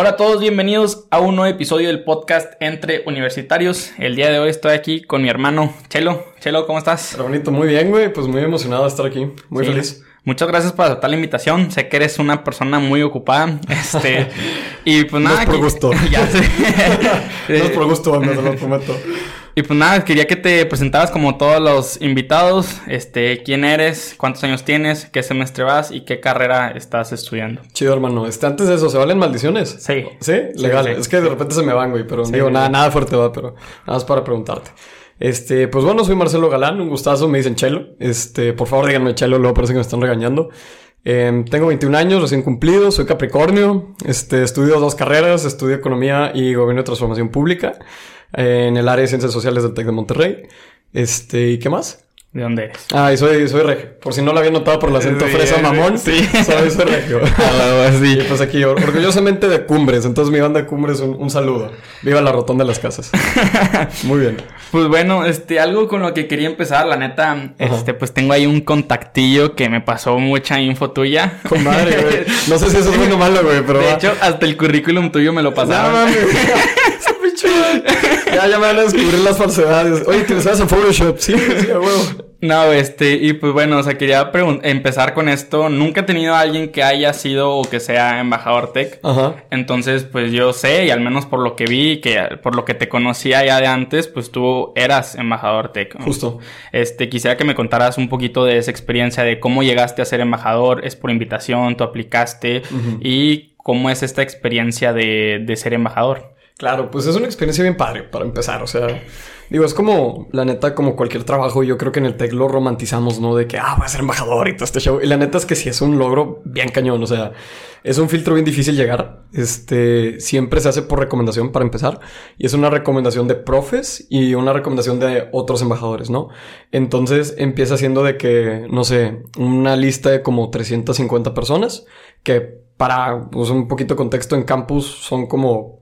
Hola a todos, bienvenidos a un nuevo episodio del podcast Entre Universitarios. El día de hoy estoy aquí con mi hermano Chelo. Chelo, ¿cómo estás? bonito, muy bien, güey. Pues muy emocionado de estar aquí. Muy Sí. feliz. Muchas gracias por aceptar la invitación. Sé que eres una persona muy ocupada. Este, y pues No nada. es por gusto. ya sé. No es por gusto, te lo prometo. Y pues nada, quería que te presentaras como todos los invitados. Este, quién eres, cuántos años tienes, qué semestre vas y qué carrera estás estudiando. Chido, hermano. Este, antes de eso, ¿se valen maldiciones? Sí. ¿Sí? Legal. sí. Es que de repente se me van, güey. Pero digo, nada, nada fuerte va, pero nada más para preguntarte. Este, pues bueno, soy Marcelo Galán, un gustazo, me dicen Chelo. Este, por favor, díganme Chelo, luego parece que me están regañando. Em, tengo 21 años, recién cumplido, soy Capricornio. Este, estudio dos carreras, estudio Economía y Gobierno de Transformación Pública en el área de Ciencias Sociales del TEC de Monterrey. Este, ¿y qué más? ¿De dónde eres? Ah, y soy, soy regio. Por si no lo había notado por el acento Sí, fresa sí, mamón. sí. Soy, soy regio. Y pues aquí, or- orgullosamente de Cumbres. Entonces, mi banda de Cumbres, un, un saludo. Viva la rotonda de las casas. Muy bien. Pues bueno, este, algo con lo que quería empezar, la neta, este, pues tengo ahí un contactillo que me pasó mucha info tuya. Con madre, güey. No sé si eso es bueno o malo, güey, pero. De va. hecho, hasta el currículum tuyo me lo No pasaron. mames. Ya, ya me van a descubrir las falsedades. Oye, ¿te sabes en Photoshop? Sí, sí, a huevo. No, este, y pues bueno, o sea, quería empezar con esto. Nunca he tenido a alguien que haya sido o que sea embajador tech. Ajá. Entonces, pues yo sé, y al menos por lo que vi, que por lo que te conocía ya de antes, pues tú eras embajador tech. Justo. Este, quisiera que me contaras un poquito de esa experiencia, de cómo llegaste a ser embajador, es por invitación, tú aplicaste, y cómo es esta experiencia de, de ser embajador. Claro, pues es una experiencia bien padre para empezar, o sea, digo, es como, la neta, como cualquier trabajo, yo creo que en el tech lo romantizamos, ¿no? De que, ah, voy a ser embajador y todo este show. Y la neta es que sí es un logro bien cañón, o sea, es un filtro bien difícil llegar. Este, siempre se hace por recomendación para empezar, y es una recomendación de profes y una recomendación de otros embajadores, ¿no? Entonces empieza siendo de que, no sé, una lista de como 350 personas, que para, pues, un poquito de contexto en campus son como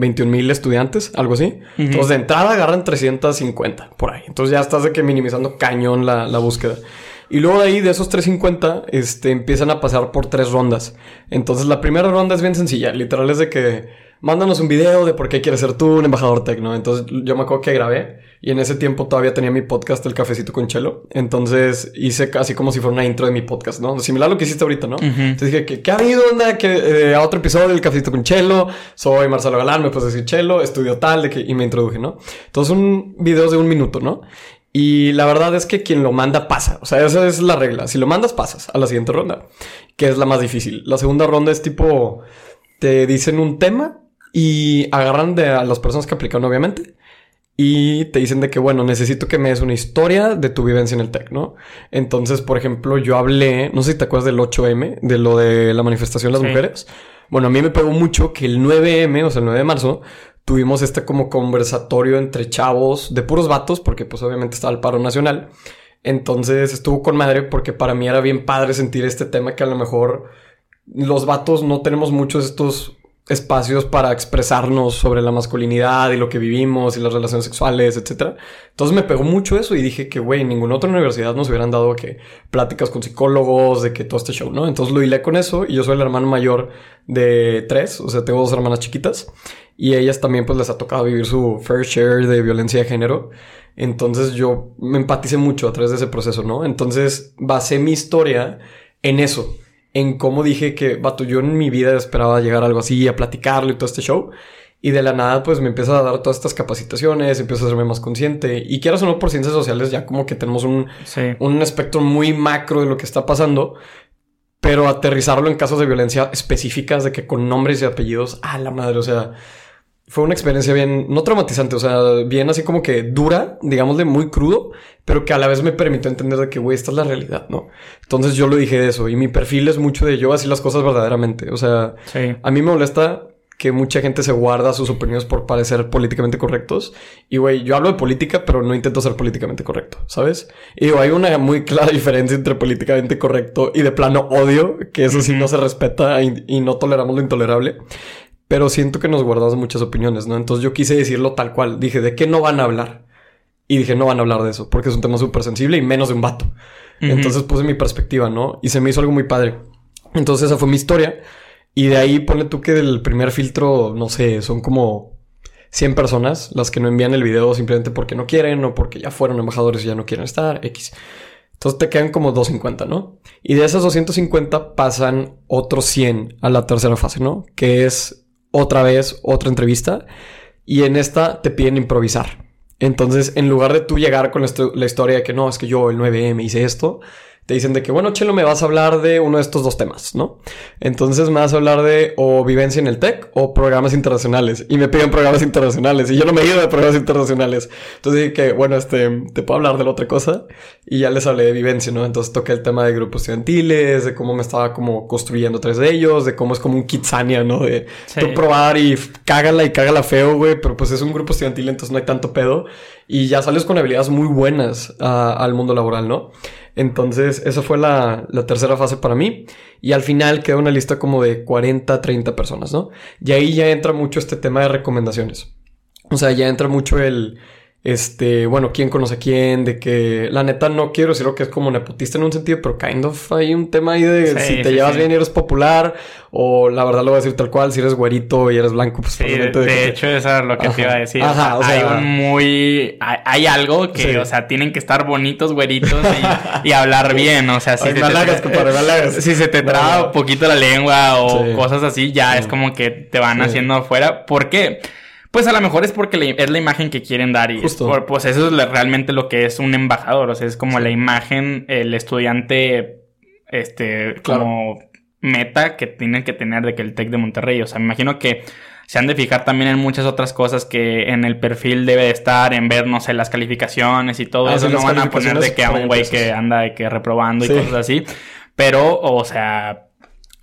21 mil estudiantes, algo así. Entonces, de entrada agarran 350 por ahí. Entonces, ya estás de que minimizando cañón la, la búsqueda. Y luego de ahí, de esos 350, este, empiezan a pasar por tres rondas. Entonces, la primera ronda es bien sencilla. Literal es de que mándanos un video de por qué quieres ser tú un embajador tecno. Entonces, yo me acuerdo que grabé y en ese tiempo todavía tenía mi podcast, El Cafecito con Chelo. Entonces, hice casi como si fuera una intro de mi podcast, ¿no? Similar a lo que hiciste ahorita, ¿no? Ujú. Entonces dije que, ¿qué ha habido, onda? Que eh, a otro episodio del Cafecito con Chelo. Soy Marcelo Galán, me puedes decir Chelo, estudio tal, de que, y me introduje, ¿no? Entonces, un video de un minuto, ¿no? Y la verdad es que quien lo manda pasa. O sea, esa es la regla. Si lo mandas, pasas a la siguiente ronda, que es la más difícil. La segunda ronda es tipo, te dicen un tema y agarran de a las personas que aplican, obviamente. Y te dicen de que, bueno, necesito que me des una historia de tu vivencia en el TEC, ¿no? Entonces, por ejemplo, yo hablé, no sé si te acuerdas del 8M, de lo de la manifestación de las Sí. mujeres. Bueno, a mí me pegó mucho que el 9M, o sea, el 9 de marzo, tuvimos este como conversatorio entre chavos de puros vatos, porque pues obviamente estaba el paro nacional. Entonces estuvo con madre porque para mí era bien padre sentir este tema que a lo mejor los vatos no tenemos muchos estos espacios para expresarnos sobre la masculinidad y lo que vivimos y las relaciones sexuales, etcétera. Entonces me pegó mucho eso y dije que, güey, en ninguna otra universidad nos hubieran dado que pláticas con psicólogos, de que todo este show, ¿no? Entonces lo hilé con eso y yo soy el hermano mayor de tres, o sea, tengo dos hermanas chiquitas y ellas también pues les ha tocado vivir su fair share de violencia de género. Entonces yo me empaticé mucho a través de ese proceso, ¿no? Entonces basé mi historia en eso, en cómo dije que, vato, yo en mi vida esperaba llegar a algo así, a platicarlo y todo este show. Y de la nada, pues me empieza a dar todas estas capacitaciones, empiezo a hacerme más consciente. Y quieras o no, por ciencias sociales, ya como que tenemos un, Sí. un espectro muy macro de lo que está pasando. Pero aterrizarlo en casos de violencia específicas, de que con nombres y apellidos, a la madre, o sea, fue una experiencia bien, no traumatizante, o sea, bien así como que dura, digámosle, muy crudo, pero que a la vez me permitió entender de que, güey, esta es la realidad, ¿no? Entonces yo lo dije de eso, y mi perfil es mucho de yo así las cosas verdaderamente, o sea, Sí. a mí me molesta que mucha gente se guarda sus opiniones por parecer políticamente correctos. Y, güey, yo hablo de política, pero no intento ser políticamente correcto, ¿sabes? Y digo, hay una muy clara diferencia entre políticamente correcto y de plano odio, que eso sí no se respeta y, y no toleramos lo intolerable. Pero siento que nos guardamos muchas opiniones, ¿no? Entonces yo quise decirlo tal cual. Dije, ¿de qué no van a hablar? Y dije, no van a hablar de eso, porque es un tema súper sensible y menos de un vato. Entonces puse mi perspectiva, ¿no? Y se me hizo algo muy padre. Entonces esa fue mi historia. Y de ahí ponle tú que del primer filtro, no sé, son como 100 personas las que no envían el video simplemente porque no quieren o porque ya fueron embajadores y ya no quieren estar, X. Entonces te quedan como 250, ¿no? Y de esas 250 pasan otros 100 a la tercera fase, ¿no? Que es otra vez otra entrevista. Y en esta te piden improvisar. Entonces, en lugar de tú llegar con la, historia de que no, es que yo el 9M hice esto, te dicen de que, bueno, Chelo, me vas a hablar de uno de estos dos temas, ¿no? Entonces me vas a hablar de o vivencia en el TEC o programas internacionales. Y me piden programas internacionales y yo no me he ido de programas internacionales. Entonces dije que, bueno, este, te puedo hablar de la otra cosa. Y ya les hablé de vivencia, ¿no? Entonces toqué el tema de grupos estudiantiles, de cómo me estaba como construyendo tres de ellos, de cómo es como un kitsania, ¿no? De tú probar y cágala y cágala feo, güey, pero pues es un grupo estudiantil, entonces no hay tanto pedo. Y ya sales con habilidades muy buenas ah, al mundo laboral, ¿no? Entonces, esa fue la, tercera fase para mí. Y al final queda una lista como de 40, 30 personas, ¿no? Y ahí ya entra mucho este tema de recomendaciones. O sea, ya entra mucho el este, bueno, quién conoce a quién, de que la neta no quiero decir lo que es como nepotista en un sentido, pero kind of hay un tema ahí de si te llevas bien y eres popular, o la verdad lo voy a decir tal cual, si eres güerito y eres blanco, pues sí, de, hecho eso es lo que te iba a decir. Ajá, o sea, hay un muy, hay, algo que, o sea, tienen que estar bonitos, güeritos y, hablar bien, o sea, si, se, te, si se te traba un poquito la lengua o cosas así, ya es como que te van haciendo afuera. ¿Por qué? Pues a lo mejor es porque es la imagen que quieren dar y pues eso es realmente lo que es un embajador, o sea, es como la imagen, el estudiante, este, como meta que tienen que tener de que el TEC de Monterrey, o sea, me imagino que se han de fijar también en muchas otras cosas que en el perfil debe de estar, en ver, no sé, las calificaciones y todo ah, eso, no van a poner de que a un güey que anda de que reprobando y cosas así, pero, o sea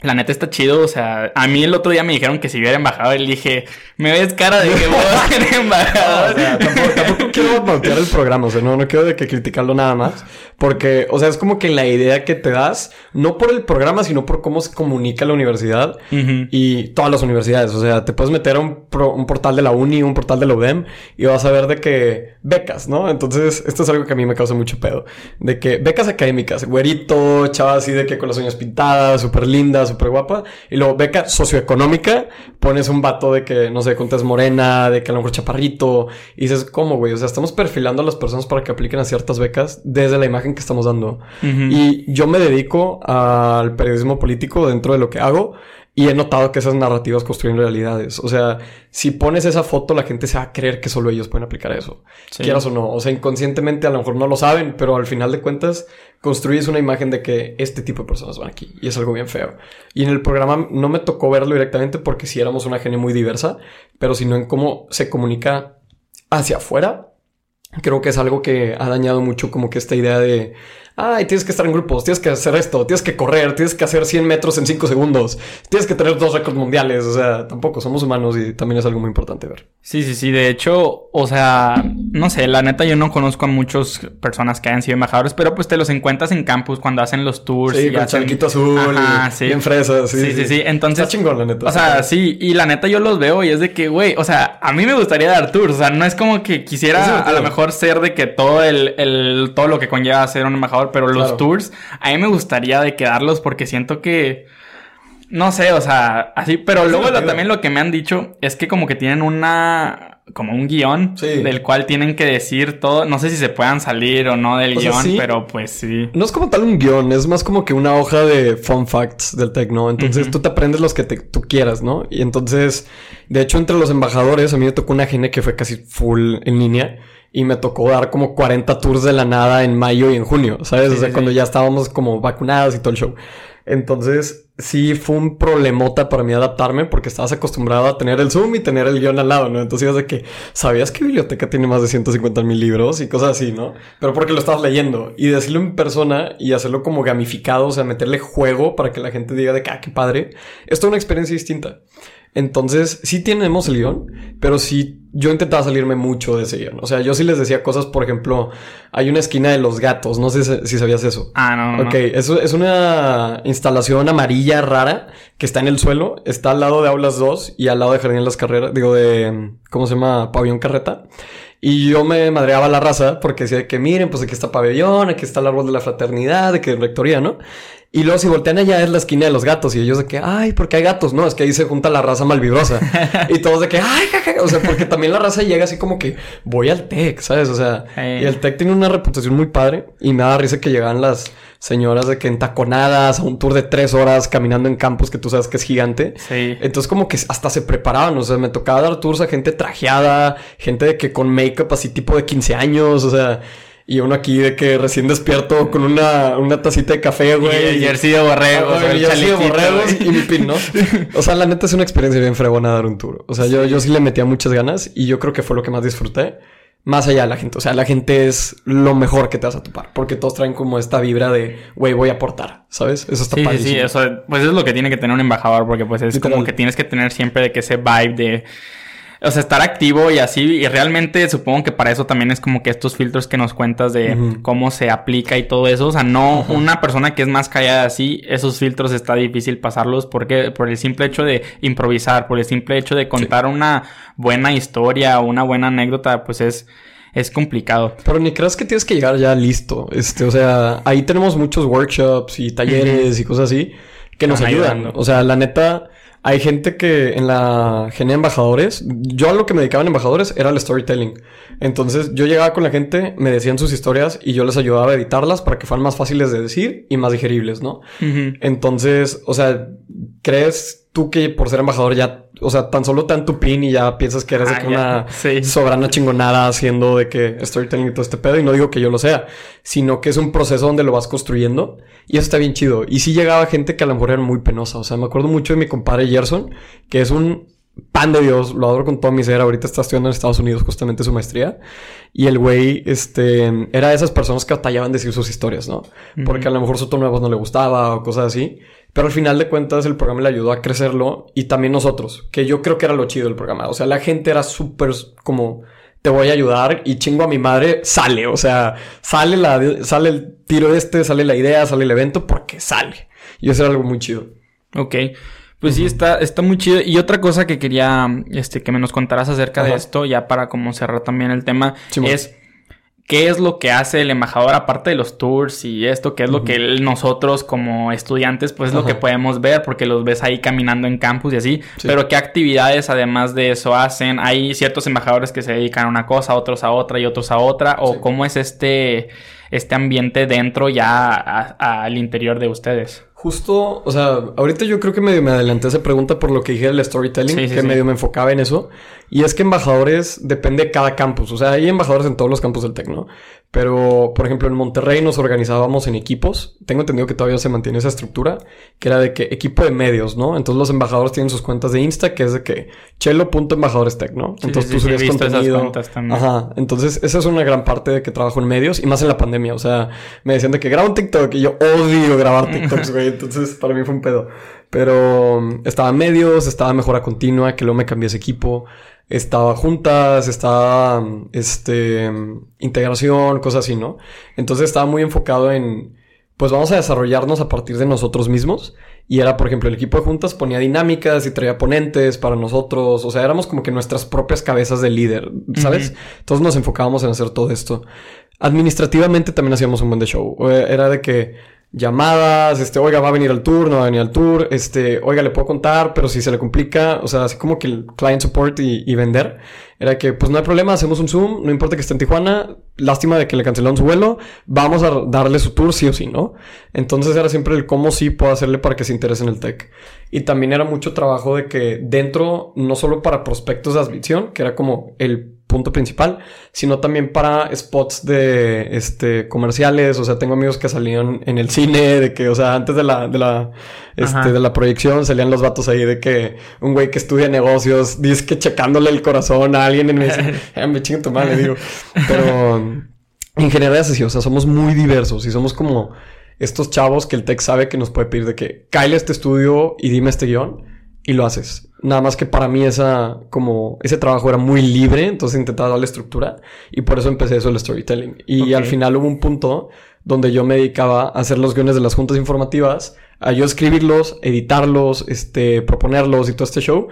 la neta está chido, o sea, a mí el otro día me dijeron que si hubiera embajador y dije, me ves cara de que voy a ser embajador. o sea, tampoco, quiero voltear el programa, o sea, no, no quiero de que criticarlo nada más, porque, o sea, es como que la idea que te das, no por el programa, sino por cómo se comunica la universidad y todas las universidades, o sea, te puedes meter a un, un, portal de la uni, un portal de la UDEM y vas a ver de que becas, ¿no? Entonces, esto es algo que a mí me causa mucho pedo, de que becas académicas, güerito, chava así de que con las uñas pintadas, súper lindas, súper guapa. Y luego beca socioeconómica, pones un vato de que, no sé, contes morena, de que a lo mejor chaparrito. Y dices, ¿cómo, güey? O sea, estamos perfilando a las personas para que apliquen a ciertas becas desde la imagen que estamos dando. Y yo me dedico al periodismo político dentro de lo que hago. Y he notado que esas narrativas construyen realidades. O sea, si pones esa foto, la gente se va a creer que solo ellos pueden aplicar eso. Quieras o no. O sea, inconscientemente a lo mejor no lo saben, pero al final de cuentas construyes una imagen de que este tipo de personas van aquí. Y es algo bien feo. Y en el programa no me tocó verlo directamente porque sí éramos una genia muy diversa, pero sino en cómo se comunica hacia afuera. Creo que es algo que ha dañado mucho como que esta idea de ay, tienes que estar en grupos, tienes que hacer esto, tienes que correr, tienes que hacer 100 metros en 5 segundos, tienes que tener dos récords mundiales, o sea, tampoco somos humanos y también es algo muy importante ver. Sí, sí, sí, de hecho, o sea, no sé, la neta yo no conozco a muchas personas que hayan sido embajadores, pero pues te los encuentras en campus cuando hacen los tours. Sí, y con hacen... azul, Ajá, sí. bien fresas, sí, sí, sí, entonces... Está chingón, la neta. O sea, sí, y la neta yo los veo y es de que, güey, o sea, a mí me gustaría dar tours, o sea, no es como que quisiera a lo mejor ser de que todo el, el, todo lo que conlleva ser un embajador, pero los tours a mí me gustaría de quedarlos porque siento que... No sé, o sea, así, pero luego también lo que me han dicho es que como que tienen una como un guion del cual tienen que decir todo. No sé si se puedan salir o no del guion, pero pues sí. No es como tal un guion, es más como que una hoja de fun facts del tech, ¿no? Entonces tú te aprendes los que tú quieras, ¿no? Y entonces, de hecho, entre los embajadores, a mí me tocó una gene que fue casi full en línea y me tocó dar como 40 tours de la nada en mayo y en junio, ¿sabes? o sea, cuando ya estábamos como vacunados y todo el show. Entonces, sí fue un problemota para mí adaptarme porque estabas acostumbrado a tener el Zoom y tener el guion al lado, ¿no? Entonces, ibas de que, ¿sabías que biblioteca tiene más de 150 mil libros y cosas así, ¿no? Pero porque lo estabas leyendo y decirlo en persona y hacerlo como gamificado, o sea, meterle juego para que la gente diga de que, ah, qué padre. Esto es una experiencia distinta. Entonces, sí tenemos el guion, pero sí yo intentaba salirme mucho de ese guion. O sea, yo sí les decía cosas, por ejemplo, hay una esquina de los gatos, no sé si sabías eso. Ah, no. Ok, Eso es una instalación amarilla rara que está en el suelo, está al lado de Aulas 2 y al lado de Jardín de las Carreras, digo, de, ¿cómo se llama? Pabellón Carreta. Y yo me madreaba la raza porque decía que miren, pues aquí está pabellón, aquí está el árbol de la fraternidad, de que rectoría, ¿no? Y luego si voltean allá es la esquina de los gatos y ellos de que, ay, ¿por qué hay gatos? No, es que ahí se junta la raza malvibrosa. y todos de que, ay, jaja. O sea, porque también la raza llega así como que voy al tech, ¿sabes? O sea, y el tech tiene una reputación muy padre y me da risa que llegan las señoras de que entaconadas a un tour de tres horas caminando en campus que tú sabes que es gigante. Sí. Entonces como que hasta se preparaban, o sea, me tocaba dar tours a gente trajeada, gente de que con make-up así tipo de 15 años, o sea... Y uno aquí de que recién despierto con una, una tacita de café, güey. Y el jersey de borregos. el jersey de borregos y mi pin, ¿no? O sea, la neta es una experiencia bien fregona dar un tour. O sea, yo, yo sí le metía muchas ganas y yo creo que fue lo que más disfruté. Más allá de la gente. O sea, la gente es lo mejor que te vas a topar. Porque todos traen como esta vibra de, güey, voy a aportar. ¿Sabes? Eso está sí, Sí, eso, pues es lo que tiene que tener un embajador. Porque pues es como que tienes que tener siempre de que ese vibe de o sea, estar activo y así. Y realmente supongo que para eso también es como que estos filtros que nos cuentas de cómo se aplica y todo eso. O sea, no una persona que es más callada así, esos filtros está difícil pasarlos porque por el simple hecho de improvisar, por el simple hecho de contar una buena historia o una buena anécdota, pues es es complicado. Pero ni creas que tienes que llegar ya listo. Este, o sea, ahí tenemos muchos workshops y talleres y cosas así que nos ayudan. O sea, la neta, hay gente que en la genia embajadores, yo a lo que me dedicaba en embajadores era el storytelling. Entonces yo llegaba con la gente, me decían sus historias y yo les ayudaba a editarlas para que fueran más fáciles de decir y más digeribles, ¿no? Entonces, o sea, ¿crees tú que por ser embajador ya, o sea, tan solo te dan tu pin y ya piensas que eres de que una sobrana chingonada haciendo de que storytelling y todo este pedo? Y no digo que yo lo sea, sino que es un proceso donde lo vas construyendo y eso está bien chido. Y sí llegaba gente que a lo mejor era muy penosa. O sea, me acuerdo mucho de mi compadre Gerson, que es un pan de Dios, lo adoro con toda mi ser. Ahorita está estudiando en Estados Unidos justamente su maestría. Y el güey, este, era de esas personas que batallaban decir sus historias, ¿no? Porque a lo mejor su tono de voz no le gustaba o cosas así. Pero al final de cuentas el programa le ayudó a crecerlo y también nosotros, que yo creo que era lo chido del programa. O sea, la gente era súper como te voy a ayudar y chingo a mi madre, sale. O sea, sale, la, sale el tiro este, sale la idea, sale el evento porque sale. Y eso era algo muy chido. Ok. Pues sí, está, está muy chido. Y otra cosa que quería este, que me nos contaras acerca de esto, ya para como cerrar también el tema, es qué es lo que hace el embajador aparte de los tours y esto, qué es lo que nosotros como estudiantes, pues es lo que podemos ver, porque los ves ahí caminando en campus y así, pero qué actividades además de eso hacen. Hay ciertos embajadores que se dedican a una cosa, otros a otra y otros a otra, o cómo es este, este ambiente dentro ya al interior de ustedes. Justo, o sea, ahorita yo creo que medio me adelanté a esa pregunta por lo que dije del storytelling, que medio me enfocaba en eso. Y es que embajadores depende de cada campus. O sea, hay embajadores en todos los campus del TEC, ¿no? Pero, por ejemplo, en Monterrey nos organizábamos en equipos. Tengo entendido que todavía se mantiene esa estructura, que era de que equipo de medios, ¿no? Entonces los embajadores tienen sus cuentas de Insta, que es de que chelo.embajadorestech, ¿no? Entonces tú subías contenido. Ajá. Entonces, esa es una gran parte de que trabajo en medios y más en la pandemia. O sea, me decían de que grabo un TikTok y yo odio grabar TikToks, güey. Entonces, para mí fue un pedo. Pero estaba en medios, estaba mejora continua, que luego me cambié ese equipo estaba juntas, estaba, este, integración, cosas así, ¿no? Entonces estaba muy enfocado en, pues vamos a desarrollarnos a partir de nosotros mismos. Y era, por ejemplo, el equipo de juntas ponía dinámicas y traía ponentes para nosotros. O sea, éramos como que nuestras propias cabezas de líder, ¿sabes? Entonces nos enfocábamos en hacer todo esto. Administrativamente también hacíamos un buen de show. Era de que llamadas, este, oiga, va a venir al tour, no va a venir al tour, este, oiga, le puedo contar, pero si se le complica, o sea, así como que el client support y, vender, era que, pues no hay problema, hacemos un Zoom, no importa que esté en Tijuana, lástima de que le cancelaron su vuelo, vamos a darle su tour sí o sí, ¿no? Entonces era siempre el cómo sí puedo hacerle para que se interese en el tech. Y también era mucho trabajo de que dentro, no solo para prospectos de admisión, que era como el punto principal, sino también para spots de este comerciales, o sea, tengo amigos que salían en el cine, de que, o sea, antes de la, de la, este, de la proyección salían los vatos ahí de que un güey que estudia negocios, dice que checándole el corazón a alguien en me dice, eh, me chingo tu madre, digo, pero en general es así, o sea, somos muy diversos y somos como estos chavos que el tech sabe que nos puede pedir de que, cállate este estudio y dime este guion y lo haces. Nada más que para mí esa, como, ese trabajo era muy libre, entonces intentaba darle estructura y por eso empecé eso el storytelling. Y al final hubo un punto donde yo me dedicaba a hacer los guiones de las juntas informativas, a yo escribirlos, editarlos, este, proponerlos y todo este show.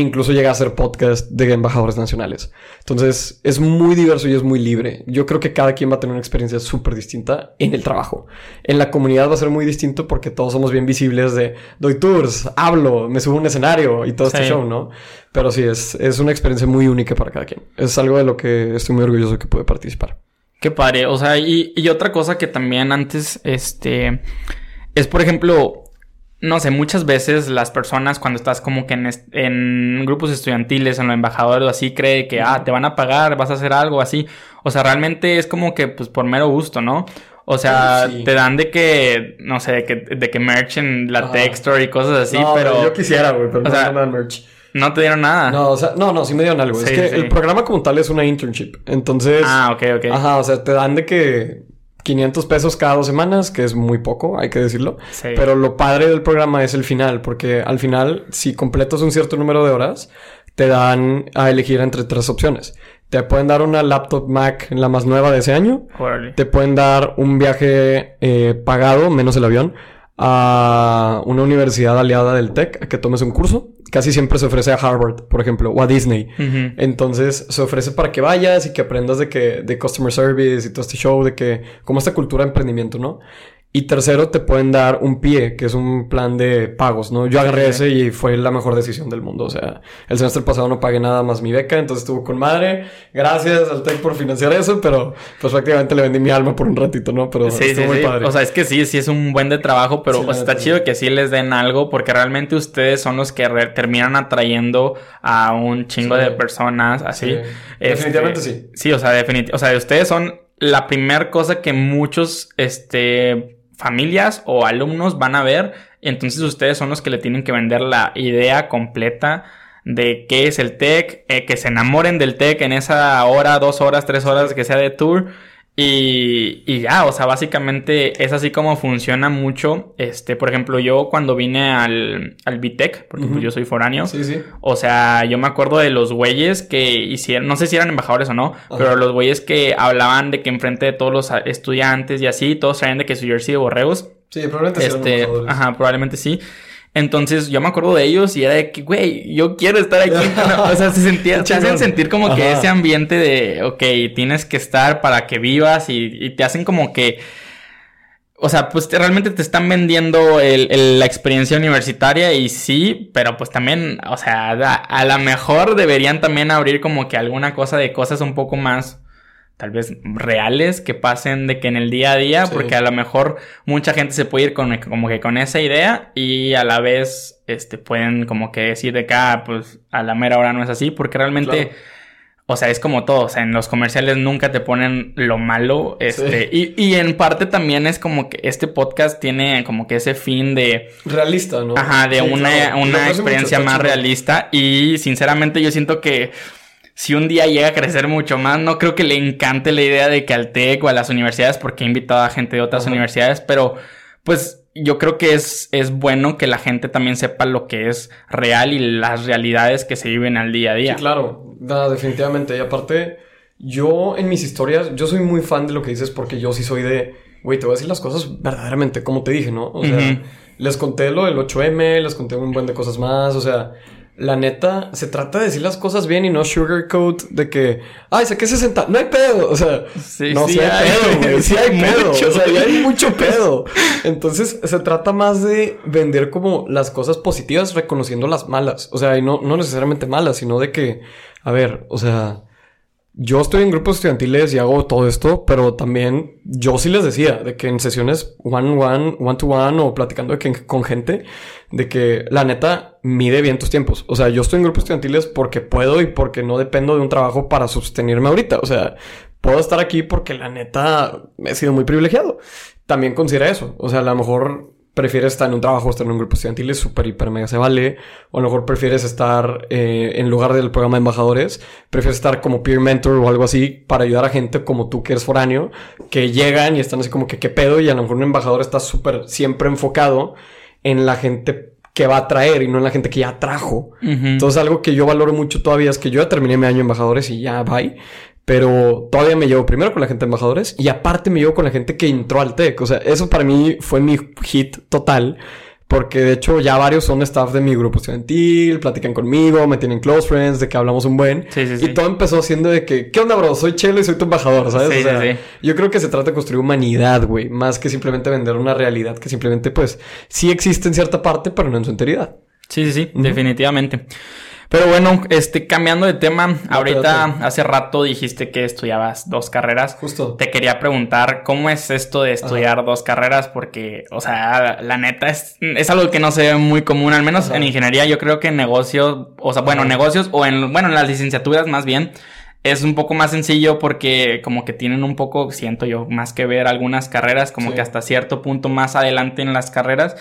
Incluso llega a hacer podcast de embajadores nacionales. Entonces, es muy diverso y es muy libre. Yo creo que cada quien va a tener una experiencia súper distinta en el trabajo. En la comunidad va a ser muy distinto porque todos somos bien visibles de doy tours, hablo, me subo a un escenario y todo este show, ¿no? Pero sí, es, es una experiencia muy única para cada quien. Es algo de lo que estoy muy orgulloso de que pude participar. Qué padre. O sea, y, y otra cosa que también antes, este, es por ejemplo, no sé, muchas veces las personas cuando estás como que en, grupos estudiantiles, en los embajadores o así, cree que, ah, te van a pagar, vas a hacer algo así. O sea, realmente es como que, pues, por mero gusto, ¿no? O sea, te dan de que, no sé, de que, de que merch en la Texture y cosas así, pero... Yo quisiera, güey, pero no me dan merch. No te dieron nada. No, o sea, no, no, sí me dieron algo. es que el programa como tal es una internship. Entonces. Ah, ok, ok. Ajá, o sea, te dan de que 500 pesos cada dos semanas, que es muy poco, hay que decirlo. Pero lo padre del programa es el final, porque al final, si completas un cierto número de horas, te dan a elegir entre tres opciones. Te pueden dar una laptop Mac, la más nueva de ese año. Te pueden dar un viaje eh, pagado, menos el avión, a una universidad aliada del TEC a que tomes un curso. Casi siempre se ofrece a Harvard, por ejemplo, o a Disney. Entonces se ofrece para que vayas y que aprendas de que de customer service y todo este show, de que como esta cultura de emprendimiento, ¿no? Y tercero, te pueden dar un pie, que es un plan de pagos, ¿no? Yo agarré ese y fue la mejor decisión del mundo. O sea, el semestre pasado no pagué nada más mi beca, entonces estuvo con madre. Gracias al TEC por financiar eso, pero pues prácticamente le vendí mi alma por un ratito, ¿no? Pero sí, estuvo muy padre. O sea, es que sí, sí es un buen de trabajo, pero pues, está chido que sí les den algo, porque realmente ustedes son los que terminan atrayendo a un chingo de personas así. Este, definitivamente sí. Sí, o sea, definitivamente. O sea, ustedes son la primera cosa que muchos, este familias o alumnos van a ver. Entonces ustedes son los que le tienen que vender la idea completa de qué es el tech, eh, que se enamoren del tech en esa hora, dos horas, tres horas que sea de tour y, y, ya, o sea, básicamente es así como funciona mucho. Este, por ejemplo, yo cuando vine al, al BTEC, porque pues yo soy foráneo. Sí, sí. O sea, yo me acuerdo de los güeyes que hicieron, no sé si eran embajadores o no, pero los güeyes que hablaban de que enfrente de todos los estudiantes y así, todos traían de que su jersey de borreos. Sí, probablemente este, Ajá, probablemente sí. Entonces yo me acuerdo de ellos y era de que, güey, yo quiero estar aquí. o sea, se sentía, te hacen sentir como que ese ambiente de, ok, tienes que estar para que vivas y, te hacen como que, o sea, pues realmente te están vendiendo la experiencia universitaria y sí, pero pues también, o sea, a, a lo mejor deberían también abrir como que alguna cosa de cosas un poco más tal vez reales que pasen de que en el día a día, porque a lo mejor mucha gente se puede ir con, como que con esa idea y a la vez este, pueden como que decir de acá, ah, pues a la mera hora no es así, porque realmente... O sea, es como todo, o sea, en los comerciales nunca te ponen lo malo, este, y, y, en parte también es como que este podcast tiene como que ese fin de... Realista, ¿no? Ajá, de una, una experiencia más realista y sinceramente yo siento que si un día llega a crecer mucho más, no creo que le encante la idea de que al TEC o a las universidades, porque he invitado a gente de otras universidades, pero pues yo creo que es, es bueno que la gente también sepa lo que es real y las realidades que se viven al día a día. Sí, claro, definitivamente. Y aparte, yo en mis historias, yo soy muy fan de lo que dices porque yo sí soy de, güey, te voy a decir las cosas verdaderamente, como te dije, ¿no? O sea, les conté lo del 8M, les conté un buen de cosas más, o sea, la neta, se trata de decir las cosas bien y no sugarcoat de que, ay, saqué 60. No hay pedo. O sea, sí, no, sí, hay, pedo, güey. Sí hay pedo. O sea, ya hay mucho pedo. Entonces, se trata más de vender como las cosas positivas reconociendo las malas. O sea, y no, no necesariamente malas, sino de que, a ver, o sea, yo estoy en grupos estudiantiles y hago todo esto, pero también yo sí les decía de que en sesiones one one, one to one o platicando con gente, de que la neta mide bien tus tiempos. O sea, yo estoy en grupos estudiantiles porque puedo y porque no dependo de un trabajo para sostenerme ahorita. O sea, puedo estar aquí porque la neta he sido muy privilegiado. También considera eso. O sea, a lo mejor prefieres estar en un trabajo, estar en un grupo estudiantil, es súper, hiper, mega se vale. O a lo mejor prefieres estar eh, en lugar del programa de embajadores, prefieres estar como peer mentor o algo así para ayudar a gente como tú que eres foráneo, que llegan y están así como que qué pedo y a lo mejor un embajador está súper siempre enfocado en la gente que va a traer y no en la gente que ya trajo. Entonces algo que yo valoro mucho todavía es que yo ya terminé mi año embajadores y ya bye. Pero todavía me llevo primero con la gente de embajadores y aparte me llevo con la gente que entró al TEC. O sea, eso para mí fue mi hit total. Porque de hecho ya varios son staff de mi grupo estudiantil, platican conmigo, me tienen close friends, de que hablamos un buen. Sí, sí, sí. Y todo empezó siendo de que, ¿qué onda, bro? Soy Chelo y soy tu embajador, ¿sabes? Sí, o sea, yo creo que se trata de construir humanidad, güey, más que simplemente vender una realidad que simplemente, pues, sí existe en cierta parte, pero no en su enteridad. Sí, sí, sí, definitivamente. Pero bueno, este, cambiando de tema, ahorita hace rato dijiste que estudiabas dos carreras. Justo. Te quería preguntar, ¿cómo es esto de estudiar dos carreras? Porque, o sea, la neta es, es algo que no se ve muy común, al menos en ingeniería. Yo creo que en negocios, o sea, bueno, negocios o en, bueno, en las licenciaturas más bien, es un poco más sencillo porque como que tienen un poco, siento yo, más que ver algunas carreras, como que hasta cierto punto más adelante en las carreras.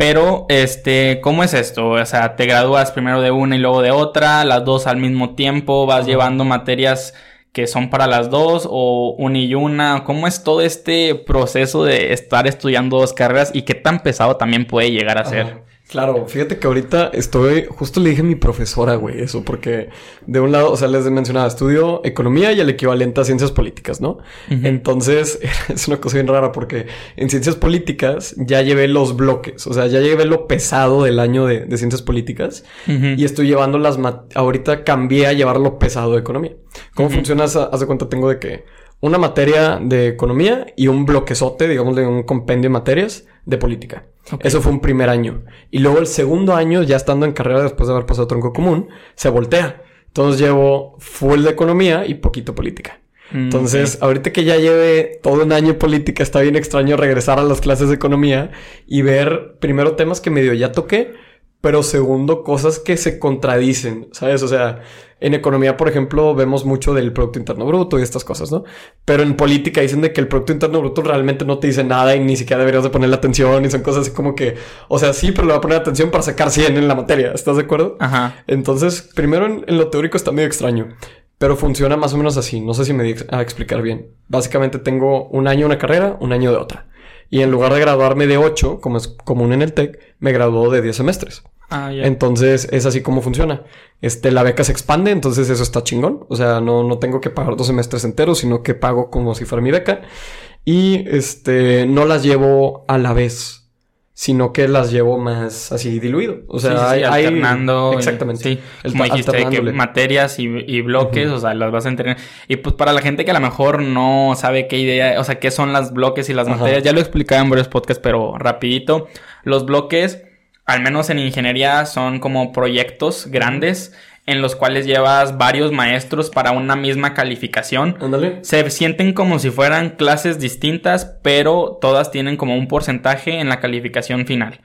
Pero, este, ¿cómo es esto? O sea, te gradúas primero de una y luego de otra, las dos al mismo tiempo, vas llevando materias que son para las dos o una y una. ¿Cómo es todo este proceso de estar estudiando dos carreras y qué tan pesado también puede llegar a ser? Claro, fíjate que ahorita estoy, justo le dije a mi profesora, güey, eso, porque de un lado, o sea, les mencionaba, estudio economía y el equivalente a ciencias políticas, ¿no? Entonces, es una cosa bien rara porque en ciencias políticas ya llevé los bloques, o sea, ya llevé lo pesado del año de, ciencias políticas y estoy llevando las, ahorita cambié a llevar lo pesado de economía. ¿Cómo funciona? Haz de cuenta, tengo de que una materia de economía y un bloquezote, digamos, de un compendio de materias de política. Eso fue un primer año. Y luego el segundo año, ya estando en carrera después de haber pasado tronco común, se voltea. Entonces llevo full de economía y poquito política. Mm, Entonces, ahorita que ya lleve todo un año política, está bien extraño regresar a las clases de economía y ver primero temas que medio ya toqué, pero segundo, cosas que se contradicen, ¿sabes? O sea, en economía, por ejemplo, vemos mucho del Producto Interno Bruto y estas cosas, ¿no? Pero en política dicen de que el Producto Interno Bruto realmente no te dice nada y ni siquiera deberías de ponerle atención y son cosas así como que, o sea, sí, pero le voy a poner atención para sacar 100 en la materia, ¿estás de acuerdo? Ajá. Entonces, primero en, lo teórico está medio extraño. Pero funciona más o menos así. No sé si me di a explicar bien. Básicamente tengo un año una carrera, un año de otra. Y en lugar de graduarme de 8, como es común en el TEC, me graduó de 10 semestres. Ah, entonces es así como funciona. Este, la beca se expande, entonces eso está chingón. O sea, no, no tengo que pagar dos semestres enteros, sino que pago como si fuera mi beca. Y este, no las llevo a la vez, sino que las llevo más así diluido. O sea, hay, alternando. exactamente. Sí, como dijiste, que materias y, bloques, o sea, las vas a entender. Y pues para la gente que a lo mejor no sabe qué idea, o sea, qué son las bloques y las materias, ya lo explicaba en varios podcasts, pero rapidito. Los bloques al menos en ingeniería, son como proyectos grandes en los cuales llevas varios maestros para una misma calificación. Se sienten como si fueran clases distintas, pero todas tienen como un porcentaje en la calificación final.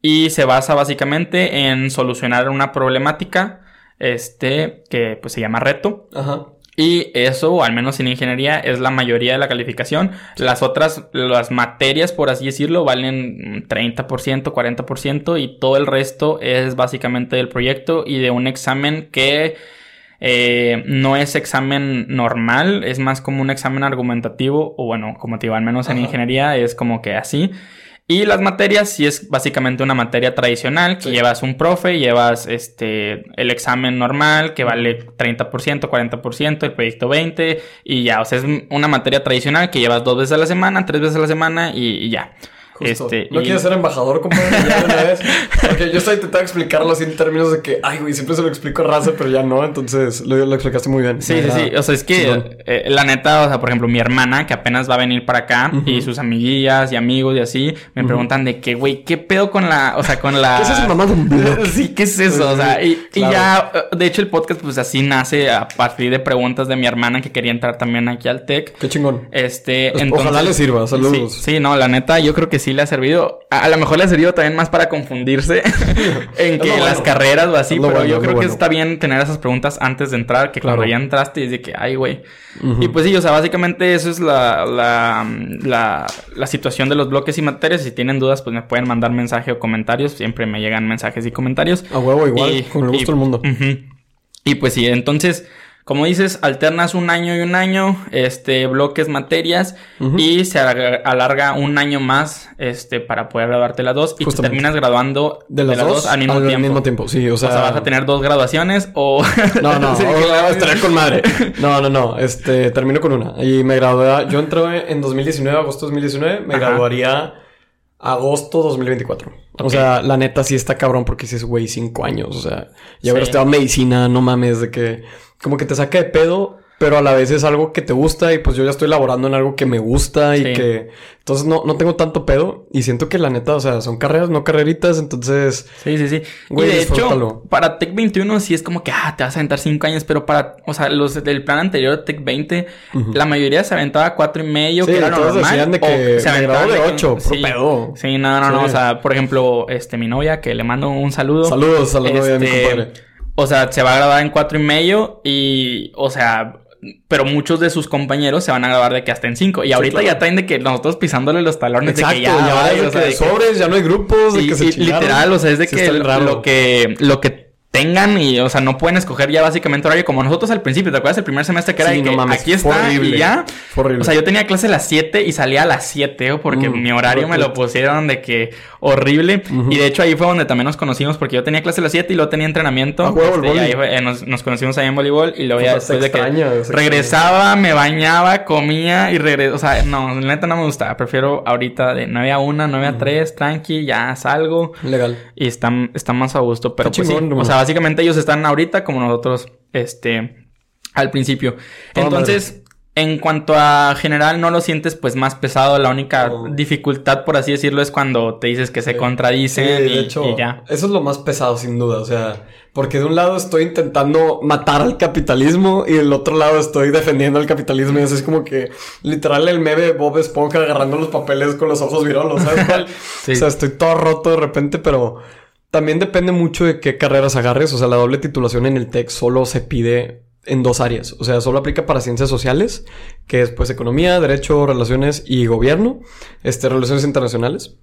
Y se basa básicamente en solucionar una problemática, este, que pues se llama reto. Ajá. Y eso, al menos en ingeniería, es la mayoría de la calificación. Las otras, las materias, por así decirlo, valen 30%, 40% y todo el resto es básicamente del proyecto y de un examen que eh, no es examen normal, es más como un examen argumentativo, o bueno, como te digo, al menos en ingeniería es como que así. Y las materias sí es básicamente una materia tradicional que llevas un profe, llevas este el examen normal que vale 30%, 40%, el proyecto 20 y ya, o sea, es una materia tradicional que llevas dos veces a la semana, tres veces a la semana y ya. Este, no quieres ser embajador, compadre, ya de una vez. Porque yo estoy intentando explicarlo así en términos de que, ay, güey, siempre se lo explico a raza, pero ya no. Entonces lo, lo explicaste muy bien. Sí, sí, sí. O sea, es que eh, la neta, o sea, por ejemplo, mi hermana, que apenas va a venir para acá, y sus amiguillas y amigos y así, me preguntan de que, güey, ¿qué pedo con la, o sea, con la. ¿Qué es eso, mamá de un blog? Sí, ¿qué es eso? o sea, y, ya, eh, de hecho, el podcast, pues así nace a partir de preguntas de mi hermana que quería entrar también aquí al TEC. Qué chingón. Este, pues, entonces, Ojalá le sirva, saludos. Sí, sí, no, la neta, yo creo que sí le ha servido a, lo mejor le ha servido también más para confundirse en que las carreras o así, pero yo creo que está bien tener esas preguntas antes de entrar, que cuando ya entraste y de que, ay, güey. Y pues sí, o sea, básicamente eso es la, la, la, situación de los bloques y materias. Si tienen dudas, pues me pueden mandar mensaje o comentarios. Siempre me llegan mensajes y comentarios. A huevo, igual, con el gusto del mundo. Y pues sí, entonces como dices, alternas un año y un año, este, bloques, materias, y se alarga un año más, este, para poder graduarte las dos, y te terminas graduando de las, dos, al, mismo, tiempo. mismo tiempo. Sí, o sea... o sea, vas a tener dos graduaciones o... No, no, sí, o vas a tener con madre. No, no, no, este, termino con una. Y me gradué, yo entré en 2019, agosto de 2019, me graduaría agosto 2024. O sea, la neta sí está cabrón porque dices, güey, cinco años. O sea, ya haber estudiado medicina, no mames, de que como que te saca de pedo pero a la vez es algo que te gusta y pues yo ya estoy laborando en algo que me gusta y que entonces no, no tengo tanto pedo y siento que la neta, o sea, son carreras, no carreritas, entonces... Sí, sí, sí. y de hecho, para Tech 21 sí es como que, ah, te vas a aventar cinco años, pero para, o sea, los del plan anterior, Tech 20, la mayoría se aventaba cuatro y medio, que era normal. de que se aventaba de ocho, sí, pedo. Sí, no, no, no, o sea, por ejemplo, este, mi novia, que le mando un saludo. Saludos a la novia de mi este, compadre. O sea, se va a graduar en cuatro y medio y, o sea, pero muchos de sus compañeros se van a grabar de que hasta en cinco. Y ahorita ya traen de que nosotros pisándole los talones de que ya, ya, de sobres, ya no hay grupos, de que se literal, o sea, es de que lo que lo que tengan y, o sea, no pueden escoger ya básicamente horario como nosotros al principio. ¿Te acuerdas el primer semestre que era de que aquí está y ya? horrible. O sea, yo tenía clase a las 7 y salía a las 7 porque mm, mi horario me lo pusieron de que horrible. Y de hecho ahí fue donde también nos conocimos porque yo tenía clase a las 7 y luego tenía entrenamiento. Ah, este, y ahí eh, nos, conocimos ahí en voleibol y luego ya después de que regresaba, me bañaba, comía y regresaba. O sea, no, neta no me gusta. Prefiero ahorita de 9 a 1, 9 a 3, tranqui, ya salgo. Legal. Y está, está más a gusto. Pero pues sí, o sea, básicamente ellos están ahorita como nosotros, este, al principio. Entonces, en cuanto a general, no lo sientes pues más pesado. La única dificultad, por así decirlo, es cuando te dices que se contradicen y, hecho, ya. Eso es lo más pesado, sin duda. O sea, porque de un lado estoy intentando matar al capitalismo y del otro lado estoy defendiendo al capitalismo. Y eso es como que literal el meme Bob Esponja agarrando los papeles con los ojos virolos, ¿sabes cuál? O sea, estoy todo roto de repente, pero también depende mucho de qué carreras agarres. O sea, la doble titulación en el TEC solo se pide en dos áreas. O sea, solo aplica para ciencias sociales, que es pues economía, derecho, relaciones y gobierno, este, relaciones internacionales.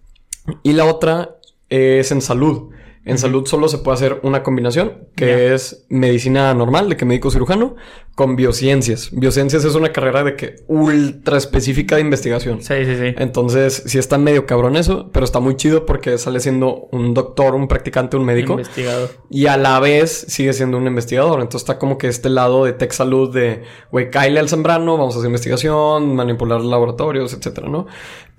Y la otra es en salud. En salud solo se puede hacer una combinación, que es medicina normal, de que médico cirujano, con biociencias. Biociencias es una carrera de que ultra específica de investigación. Sí, sí, sí. Entonces, sí está medio cabrón eso, pero está muy chido porque sale siendo un doctor, un practicante, un médico. Investigador. Y a la vez sigue siendo un investigador. Entonces está como que este lado de tech salud de, güey, Kyle al Zambrano, vamos a hacer investigación, manipular laboratorios, etcétera, ¿no?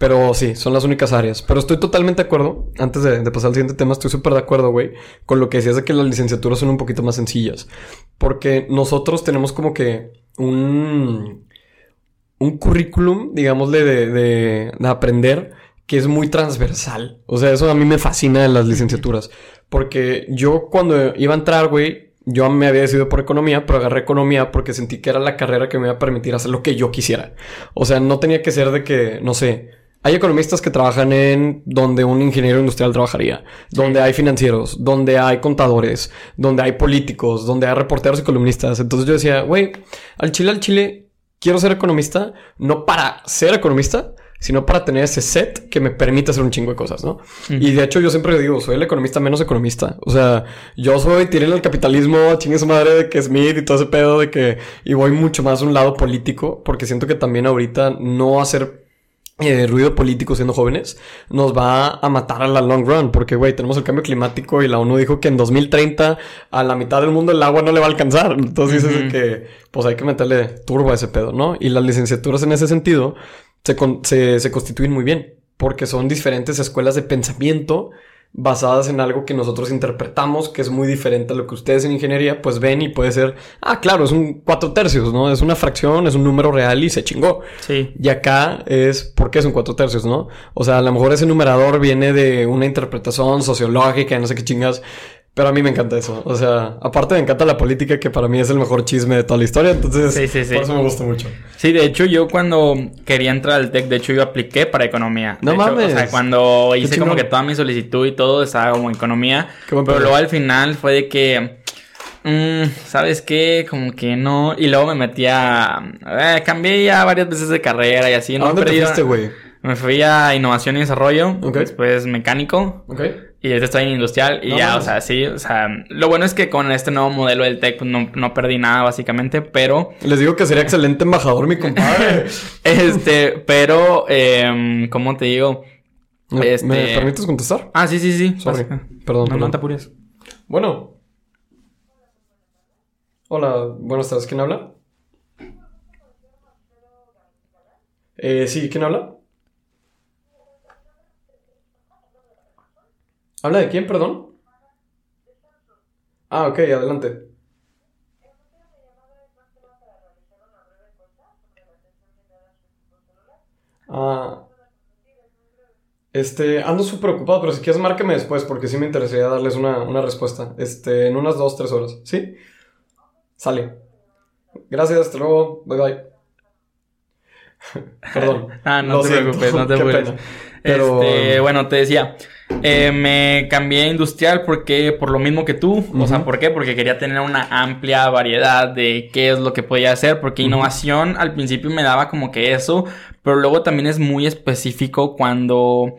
Pero sí, son las únicas áreas. Pero estoy totalmente de acuerdo. Antes de, pasar al siguiente tema, estoy súper de acuerdo, güey, con lo que decías de que las licenciaturas son un poquito más sencillas. Porque nosotros tenemos como que un, un currículum, digámosle, de, de, de aprender que es muy transversal. O sea, eso a mí me fascina en las licenciaturas. Porque yo cuando iba a entrar, güey, yo me había decidido por economía, pero agarré economía porque sentí que era la carrera que me iba a permitir hacer lo que yo quisiera. O sea, no tenía que ser de que, no sé, hay economistas que trabajan en donde un ingeniero industrial trabajaría, donde hay financieros, donde hay contadores, donde hay políticos, donde hay reporteros y columnistas. Entonces yo decía, güey, al Chile, al Chile, quiero ser economista, no para ser economista, sino para tener ese set que me permite hacer un chingo de cosas, ¿no? Y de hecho yo siempre digo, soy el economista menos economista. O sea, yo soy, tiré el capitalismo, chingue su madre de que Smith y todo ese pedo de que... Y voy mucho más a un lado político, porque siento que también ahorita no hacer eh, ruido político siendo jóvenes nos va a matar a la long run porque güey tenemos el cambio climático y la ONU dijo que en 2030 a la mitad del mundo el agua no le va a alcanzar entonces dices que pues hay que meterle turbo a ese pedo ¿no? y las licenciaturas en ese sentido se, se, se constituyen muy bien porque son diferentes escuelas de pensamiento basadas en algo que nosotros interpretamos que es muy diferente a lo que ustedes en ingeniería pues ven y puede ser, ah, claro, es un cuatro tercios, ¿no? Es una fracción, es un número real y se chingó. Sí. Y acá es, ¿por qué es un cuatro tercios, no? O sea, a lo mejor ese numerador viene de una interpretación sociológica, no sé qué chingas, pero a mí me encanta eso. O sea, aparte me encanta la política, que para mí es el mejor chisme de toda la historia. Entonces, por eso me gusta mucho. Sí, de hecho, yo cuando quería entrar al TEC, de hecho, yo apliqué para economía. No mames. o sea, cuando hice como que toda mi solicitud y todo, estaba como economía. pero luego al final fue de que. Mm, ¿Sabes qué? Como que no. Y luego me metí a. Eh, cambié ya varias veces de carrera y así. ¿A dónde te fuiste, güey? Me fui a innovación y desarrollo. Después mecánico. Ok. Y ahorita estoy en industrial y ya, o sea, sí, o sea, lo bueno es que con este nuevo modelo del tech pues, no, no, perdí nada básicamente, pero... Les digo que sería excelente embajador mi compadre. este, pero, eh, ¿cómo te digo? ¿Me, este... ¿Me, permites contestar? Ah, sí, sí, sí. Sorry. Perdón. No, no te apures. Bueno. Hola, buenas tardes. ¿Quién habla? Eh, sí, ¿quién habla? ¿Habla de quién, perdón? Ah, ok, adelante. Ah, este, ando súper ocupado, pero si quieres márqueme después porque sí me interesaría darles una, una respuesta. Este, en unas dos, tres horas. ¿Sí? Sale. Gracias, hasta luego. Bye bye. Perdón. ah, no te preocupes, no te preocupes. Pero... Este, bueno, te decía, eh, me cambié a industrial porque, por lo mismo que tú, o sea, ¿por qué? Porque quería tener una amplia variedad de qué es lo que podía hacer, porque innovación al principio me daba como que eso, pero luego también es muy específico cuando...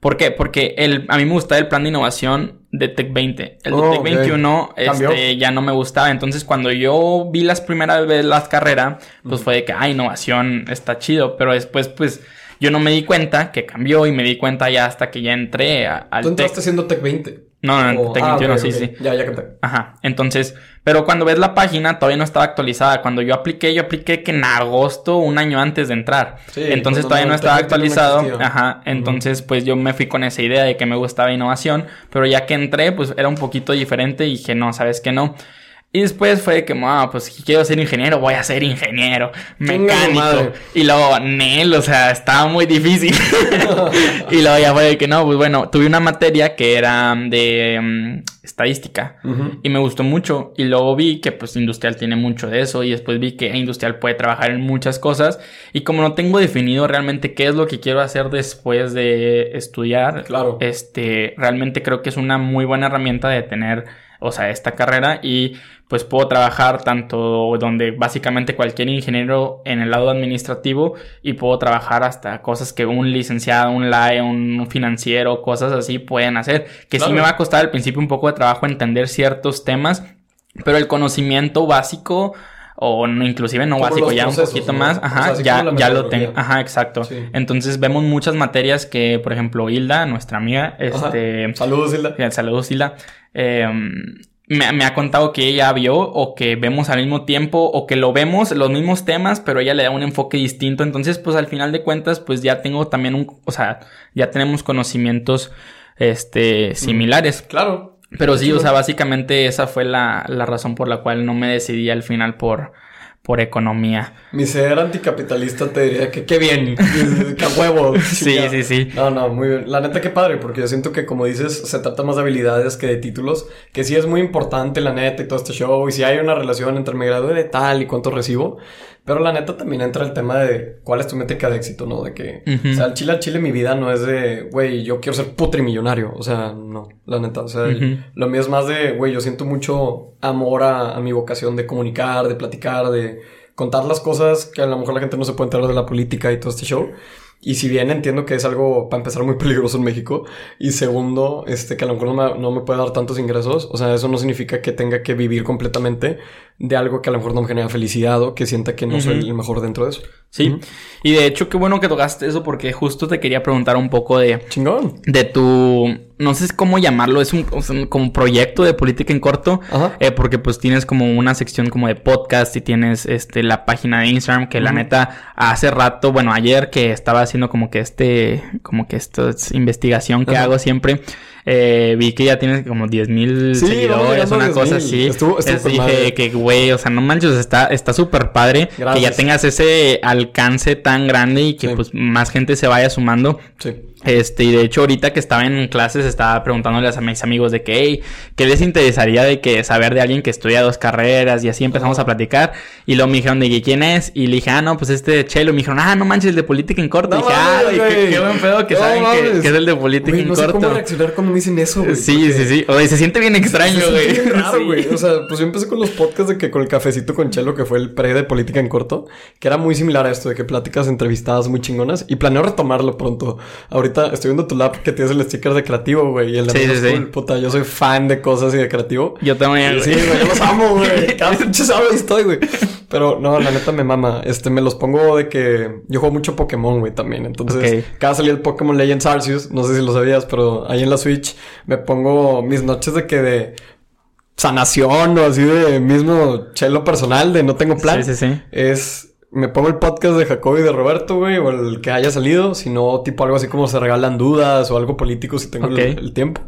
¿Por qué? Porque el, a mí me gustaba el plan de innovación de Tech 20. El de oh, Tech 21 este, ya no me gustaba. Entonces, cuando yo vi las primeras veces las carreras, pues fue de que, ah, innovación está chido. Pero después, pues, yo no me di cuenta que cambió y me di cuenta ya hasta que ya entré al ¿Tú entraste haciendo Tech 20? No, no, Tech 21, ah, sí, sí. Ya, ya capté. Ajá. Entonces, pero cuando ves la página todavía no estaba actualizada. Cuando yo apliqué, yo apliqué que en agosto, un año antes de entrar. Sí, entonces todavía no, estaba actualizado. Ajá. Entonces, pues yo me fui con esa idea de que me gustaba innovación. Pero ya que entré, pues era un poquito diferente y dije, no, sabes que no. Y después fue que, ah, pues si quiero ser ingeniero, voy a ser ingeniero, mecánico. Y luego, Nel, o sea, estaba muy difícil. y luego ya fue de que no, pues bueno, tuve una materia que era de mm, estadística y me gustó mucho. Y luego vi que pues industrial tiene mucho de eso y después vi que industrial puede trabajar en muchas cosas. Y como no tengo definido realmente qué es lo que quiero hacer después de estudiar, claro. este, realmente creo que es una muy buena herramienta de tener o sea, esta carrera y pues puedo trabajar tanto donde básicamente cualquier ingeniero en el lado administrativo y puedo trabajar hasta cosas que un licenciado, un LAE, un financiero, cosas así pueden hacer, que sí me va a costar al principio un poco de trabajo entender ciertos temas, pero el conocimiento básico o no, inclusive no básico, ya un poquito más, ajá, ya, ya lo tengo, ajá, exacto. Entonces vemos muchas materias que, por ejemplo, Hilda, nuestra amiga, este... Saludos, Hilda. Saludos, Hilda. Eh, me, ha contado que ella vio o que vemos al mismo tiempo o que lo vemos los mismos temas, pero ella le da un enfoque distinto. Entonces, pues al final de cuentas, pues ya tengo también un, o sea, ya tenemos conocimientos, este, similares. Claro. Pero sí, o sea, básicamente esa fue la, la razón por la cual no me decidí al final por, por economía. Mi ser anticapitalista te diría que qué bien, que huevo. sí, sí, sí. No, no, muy bien. La neta qué padre, porque yo siento que como dices, se trata más de habilidades que de títulos, que sí es muy importante la neta y todo este show, y si hay una relación entre mi grado de tal y cuánto recibo, pero la neta también entra el tema de cuál es tu métrica de éxito, ¿no? De que, o sea, al chile al chile mi vida no es de, güey, yo quiero ser putrimillonario. O sea, no, la neta. O sea, lo mío es más de, güey, yo siento mucho amor a, a mi vocación de comunicar, de platicar, de contar las cosas que a lo mejor la gente no se puede enterar de la política y todo este show. Y si bien entiendo que es algo, para empezar, muy peligroso en México, y segundo, este, que a lo mejor no me, no me, puede dar tantos ingresos, o sea, eso no significa que tenga que vivir completamente de algo que a lo mejor no me genera felicidad o que sienta que no soy el mejor dentro de eso. Sí, y de hecho, qué bueno que tocaste eso porque justo te quería preguntar un poco de... Chingón. De tu... No sé cómo llamarlo, es un, como proyecto de política en corto, eh, porque pues tienes como una sección como de podcast y tienes este la página de Instagram que la neta hace rato, bueno, ayer que estaba haciendo como que este, como que esto es investigación que hago siempre, eh, vi que ya tienes como 10 mil seguidores, una cosa así. Estuvo, dije que, güey, o sea, no manches, está súper padre que ya tengas ese alcance tan grande y que pues más gente se vaya sumando. Sí. Este, y de hecho, ahorita que estaba en clases, estaba preguntándoles a mis amigos de que, hey, ¿qué les interesaría de que saber de alguien que estudia dos carreras? Y así empezamos a platicar. Y luego me dijeron de que quién es. Y le dije, ah, no, pues este Chelo. Me dijeron, ah, no manches, el de política en corto. y dije, ah, qué, buen pedo que saben que, es el de política en corto. No sé cómo reaccionar cuando me dicen eso, güey. Sí, sí, sí. O sea, se siente bien extraño, güey. güey. O sea, pues yo empecé con los podcasts de que con el cafecito con Chelo, que fue el pre de política en corto, que era muy similar a esto, de que pláticas entrevistadas muy chingonas. Y planeo retomarlo pronto. Ahorita estoy viendo tu lab que tienes el sticker de creativo, güey. Y el de sí, sí, sí. puta, yo soy fan de cosas y de creativo. Yo también. Sí, güey, yo los amo, güey. Cada pinche sábado estoy, güey. Pero no, la neta me mama. Este, me los pongo de que yo juego mucho Pokémon, güey, también. Entonces, cada salía el Pokémon Legends Arceus, no sé si lo sabías, pero ahí en la Switch me pongo mis noches de que de sanación o así de mismo chelo personal de no tengo plan. Sí, sí, sí. Es me pongo el podcast de Jacob y de Roberto, güey, o el que haya salido, sino tipo algo así como se regalan dudas o algo político si tengo el, tiempo.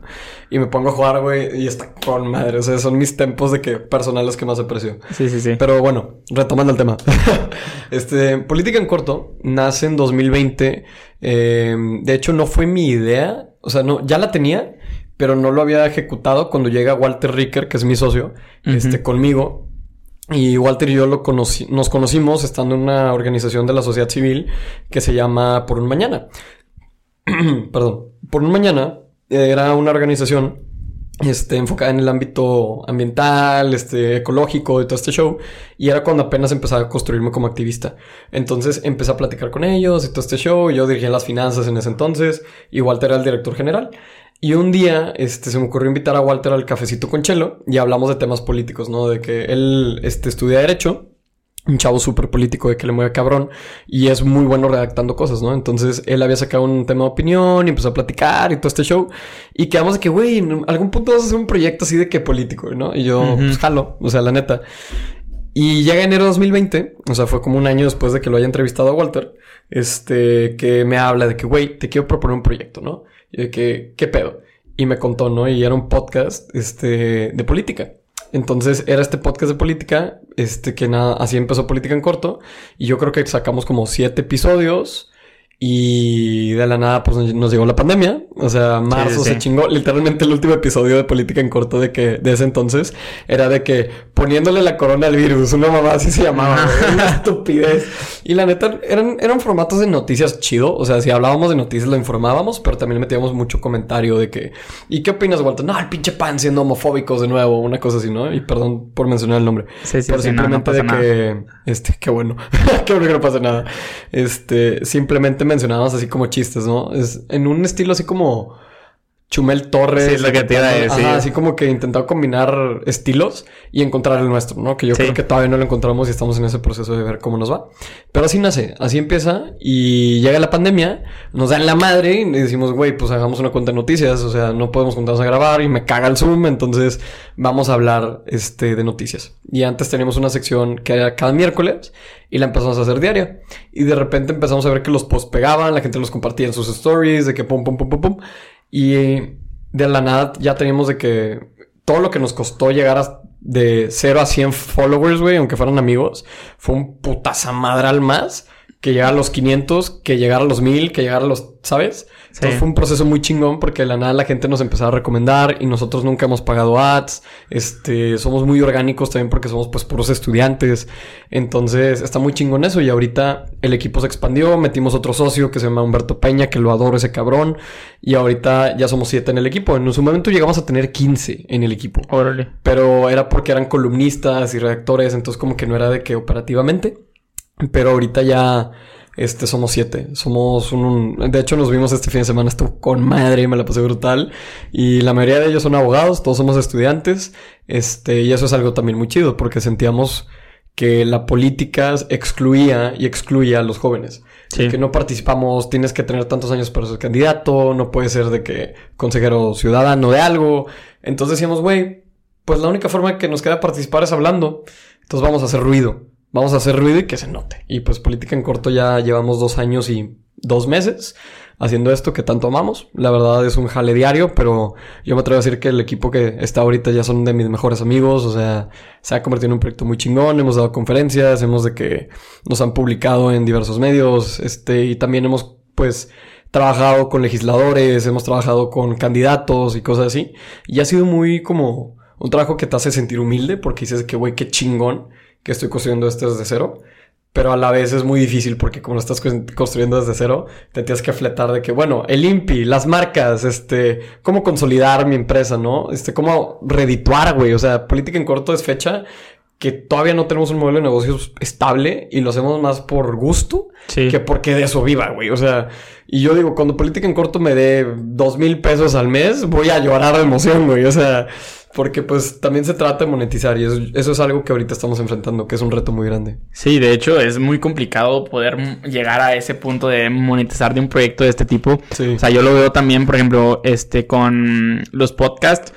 Y me pongo a jugar, güey, y está con madre. O sea, son mis tempos de que personales que más aprecio. Sí, sí, sí. Pero bueno, retomando el tema. este, Política en Corto nace en 2020. Eh, de hecho, no fue mi idea. O sea, no, ya la tenía, pero no lo había ejecutado cuando llega Walter Ricker, que es mi socio, este, conmigo. Y Walter y yo lo conocí, nos conocimos estando en una organización de la sociedad civil que se llama Por un Mañana. Perdón. Por un Mañana era una organización este, enfocada en el ámbito ambiental, este, ecológico y todo este show. Y era cuando apenas empezaba a construirme como activista. Entonces empecé a platicar con ellos y todo este show. Yo dirigía las finanzas en ese entonces. Y Walter era el director general. Y un día este, se me ocurrió invitar a Walter al cafecito con Chelo y hablamos de temas políticos, ¿no? De que él este, estudia Derecho, un chavo súper político de que le mueve cabrón y es muy bueno redactando cosas, ¿no? Entonces él había sacado un tema de opinión y empezó a platicar y todo este show y quedamos de que, güey, en algún punto vas a hacer un proyecto así de que político, ¿no? Y yo, pues jalo, o sea, la neta. Y llega enero de 2020, o sea, fue como un año después de que lo haya entrevistado a Walter, este, que me habla de que, güey, te quiero proponer un proyecto, ¿no? Y de que, ¿qué pedo? Y me contó, ¿no? Y era un podcast, este, de política. Entonces era este podcast de política, este, que nada, así empezó Política en Corto. Y yo creo que sacamos como siete episodios. Y de la nada, pues nos llegó la pandemia. O sea, marzo se chingó. Literalmente el último episodio de Política en Corto de que, de ese entonces, era de que poniéndole la corona al virus, una mamá así se llamaba, una estupidez. Y la neta, eran, eran formatos de noticias chido. O sea, si hablábamos de noticias lo informábamos, pero también metíamos mucho comentario de que, ¿y qué opinas, Walter? No, el pinche pan siendo homofóbicos de nuevo, una cosa así, ¿no? Y perdón por mencionar el nombre. Sí, sí, pero simplemente de que, este, qué bueno, qué bueno que no pasa nada. Este, simplemente mencionabas así como chistes, ¿no? Es en un estilo así como Chumel Torres. Sí, es lo que te iba a decir. así como que intentado combinar estilos y encontrar el nuestro, ¿no? Que yo creo que todavía no lo encontramos y estamos en ese proceso de ver cómo nos va. Pero así nace, así empieza y llega la pandemia, nos dan la madre y decimos, güey, pues hagamos una cuenta de noticias, o sea, no podemos juntarnos a grabar y me caga el Zoom, entonces vamos a hablar este, de noticias. Y antes teníamos una sección que era cada miércoles y la empezamos a hacer diaria. Y de repente empezamos a ver que los posts pegaban, la gente los compartía en sus stories, de que pum, pum, pum, pum, pum. Y de la nada ya teníamos de que todo lo que nos costó llegar a, de 0 a 100 followers, güey, aunque fueran amigos, fue un putazamadral más que llegar a los 500, que llegar a los 1000, que llegar a los, ¿sabes? Entonces fue un proceso muy chingón porque de la nada la gente nos empezaba a recomendar y nosotros nunca hemos pagado ads. Este, somos muy orgánicos también porque somos pues puros estudiantes. Entonces está muy chingón eso y ahorita el equipo se expandió, metimos otro socio que se llama Humberto Peña, que lo adoro ese cabrón. Y ahorita ya somos siete en el equipo. En su momento llegamos a tener 15 en el equipo. Órale. Pero era porque eran columnistas y redactores, entonces como que no era de que operativamente. Pero ahorita ya este, somos siete. Somos un, De hecho, nos vimos este fin de semana. Estuvo con madre, me la pasé brutal. Y la mayoría de ellos son abogados, todos somos estudiantes. Este, y eso es algo también muy chido, porque sentíamos que la política excluía y excluía a los jóvenes. Que no participamos, tienes que tener tantos años para ser candidato, no puede ser de que consejero ciudadano de algo. Entonces decíamos, güey, pues la única forma que nos queda participar es hablando. Entonces vamos a hacer ruido vamos a hacer ruido y que se note. Y pues política en corto ya llevamos dos años y dos meses haciendo esto que tanto amamos. La verdad es un jale diario, pero yo me atrevo a decir que el equipo que está ahorita ya son de mis mejores amigos. O sea, se ha convertido en un proyecto muy chingón. Hemos dado conferencias, hemos de que nos han publicado en diversos medios. Este, y también hemos, pues, trabajado con legisladores, hemos trabajado con candidatos y cosas así. Y ha sido muy como un trabajo que te hace sentir humilde porque dices que, güey, qué chingón que estoy construyendo esto desde cero. Pero a la vez es muy difícil porque como lo estás construyendo desde cero, te tienes que fletar de que, bueno, el INPI, las marcas, este, cómo consolidar mi empresa, ¿no? Este, cómo redituar, güey. O sea, política en corto es fecha que todavía no tenemos un modelo de negocios estable y lo hacemos más por gusto que porque de eso viva, güey. O sea, y yo digo, cuando política en corto me dé dos mil pesos al mes, voy a llorar de emoción, güey. O sea, porque pues también se trata de monetizar y eso, es algo que ahorita estamos enfrentando, que es un reto muy grande. Sí, de hecho es muy complicado poder llegar a ese punto de monetizar de un proyecto de este tipo. O sea, yo lo veo también, por ejemplo, este con los podcasts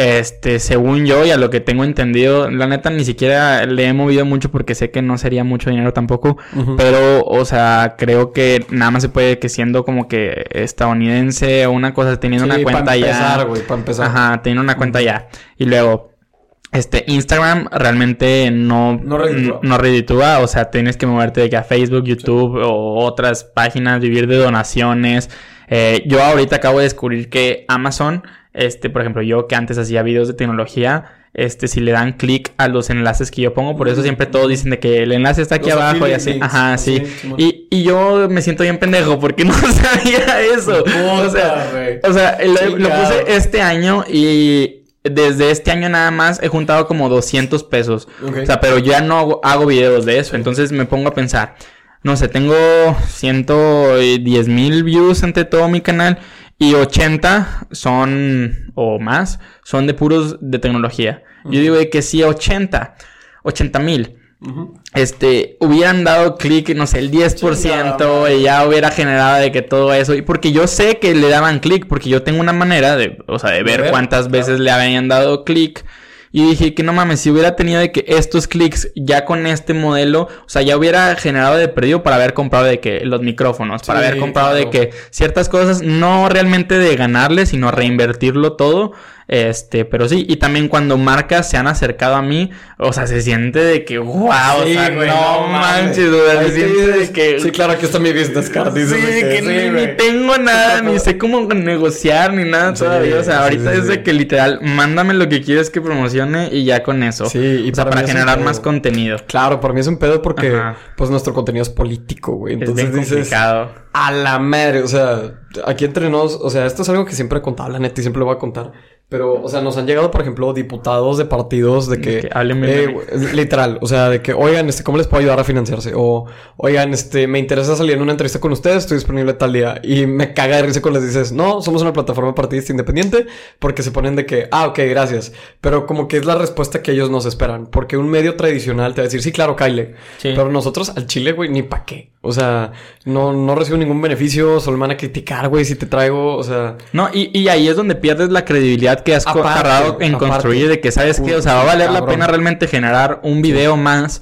este, según yo y a lo que tengo entendido, la neta ni siquiera le he movido mucho porque sé que no sería mucho dinero tampoco, pero, o sea, creo que nada más se puede que siendo como que estadounidense o una cosa, teniendo una cuenta ya. para empezar. Ajá, teniendo una cuenta ya. Y luego, este, Instagram realmente no, no reditúa. o sea, tienes que moverte de que a Facebook, YouTube o otras páginas, vivir de donaciones. Eh, yo ahorita acabo de descubrir que Amazon, este, por ejemplo, yo que antes hacía videos de tecnología, este, si le dan clic a los enlaces que yo pongo, por eso siempre todos dicen de que el enlace está aquí abajo y así. Ajá, sí. y, y, yo me siento bien pendejo porque no sabía eso. o sea, o sea lo, lo puse este año y desde este año nada más he juntado como 200 pesos. O sea, pero ya no hago, videos de eso. Entonces me pongo a pensar, no sé, tengo 110 mil views ante todo mi canal y 80 son, o más, son de puros de tecnología. Yo digo que sí, 80, 80 mil este, hubieran dado clic, no sé, el 10% y ya hubiera generado de que todo eso. Y porque yo sé que le daban clic, porque yo tengo una manera de, o sea, de ver, cuántas veces le habían dado clic. Y dije que no mames, si hubiera tenido de que estos clics ya con este modelo, o sea, ya hubiera generado de perdido para haber comprado de que los micrófonos, para haber comprado de que ciertas cosas, no realmente de ganarle, sino reinvertirlo todo. Este, pero sí, y también cuando marcas se han acercado a mí, o sea, se siente de que, wow, o sea, no, manches, se siente de que... Sí, claro, aquí está mi business card. sí, que, ni, tengo nada, ni sé cómo negociar, ni nada todavía, o sea, ahorita es de que literal, mándame lo que quieres que promocione y ya con eso. Sí, y o sea, para, generar más contenido. Claro, para mí es un pedo porque, pues, nuestro contenido es político, güey. Entonces es bien complicado. A la madre, o sea, aquí entre nos, o sea, esto es algo que siempre he contado, la neta, y siempre lo voy a contar. Pero, o sea, nos han llegado, por ejemplo, diputados de partidos de que... eh, literal, o sea, de que, oigan, este, ¿cómo les puedo ayudar a financiarse? O, oigan, este, me interesa salir en una entrevista con ustedes, estoy disponible tal día. Y me caga de risa cuando les dices, no, somos una plataforma partidista independiente, porque se ponen de que, ah, ok, gracias. Pero como que es la respuesta que ellos nos esperan. Porque un medio tradicional te va a decir, sí, claro, Kyle. Pero nosotros al Chile, güey, ni pa' qué. O sea, no, no recibo ningún beneficio, solo me van a criticar, güey, si te traigo, o sea... No, y, y ahí es donde pierdes la credibilidad que has tardado en construir, de que, ¿sabes qué? O sea, va a valer la pena realmente generar un video más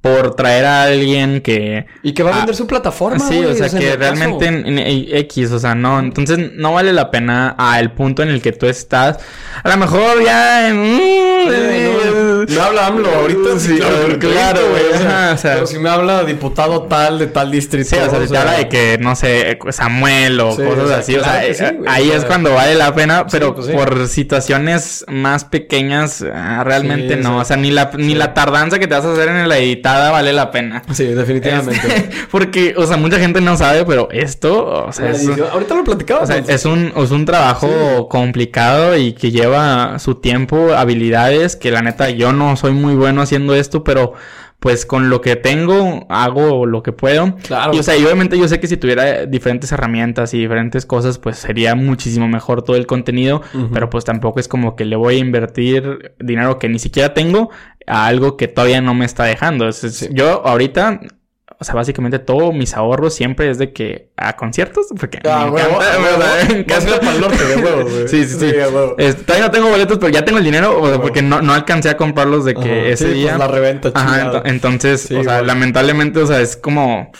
por traer a alguien que... Y que va a vender su plataforma. Sí, o sea, que realmente en, X, o sea, no. Entonces no vale la pena al punto en el que tú estás. A lo mejor ya en... no, habla AMLO ahorita sí. Claro, güey. o sea, pero si me habla diputado tal de tal distrito. Sí, o sea, si te habla de que, no sé, Samuel o cosas así. o sea, ahí es cuando vale la pena, pero pues por situaciones más pequeñas, ah, realmente no. O sea, ni la, ni la tardanza que te vas a hacer en la editar vale la pena. Sí, definitivamente. Este, porque, o sea, mucha gente no sabe, pero esto, o sea, ahorita lo platicaba. O sea, es un, es un trabajo complicado y que lleva su tiempo, habilidades, que la neta yo no soy muy bueno haciendo esto, pero pues con lo que tengo hago lo que puedo. Claro. Y o sea, y obviamente yo sé que si tuviera diferentes herramientas y diferentes cosas, pues sería muchísimo mejor todo el contenido, pero pues tampoco es como que le voy a invertir dinero que ni siquiera tengo a algo que todavía no me está dejando. Yo ahorita o sea, básicamente todos mis ahorros siempre es de que a conciertos, porque ah, me encanta, huevos, güey. Sí, sí, sí. todavía no tengo boletos, pero ya tengo el dinero, o porque no, no alcancé a comprarlos de que ese sí, día. Pues la reventa, Ajá, entonces, o sea, lamentablemente, o sea, es como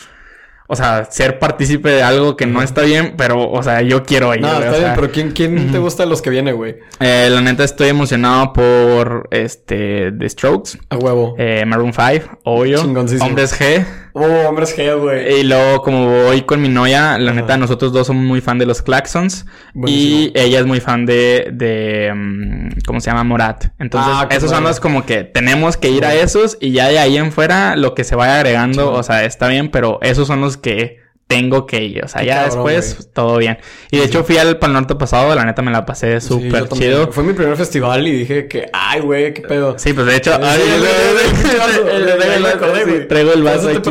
o sea, ser partícipe de algo que no está bien, pero, o sea, yo quiero ir. No, está bien, pero ¿quién, quién te gusta de los que viene, güey? Eh, la neta estoy emocionado por, este, The Strokes. A huevo. Eh, Maroon 5, obvio. Hombres G. Oh, Hombres G, güey. Y luego, como voy con mi novia, la neta, nosotros dos somos muy fan de los Claxons. Y ella es muy fan de, de, mm, ¿cómo se llama? Morat. Entonces, ah, esos son los como que tenemos que ir a esos y ya de ahí en fuera lo que se vaya agregando, o sea, está bien, pero esos son los que tengo que ir. O sea, ya después todo bien. Y de hecho fui al Pal Norte pasado, la neta me la pasé súper chido. Fue mi primer festival y dije que, ay, güey, qué pedo. Sí, pues de hecho, traigo el vaso aquí.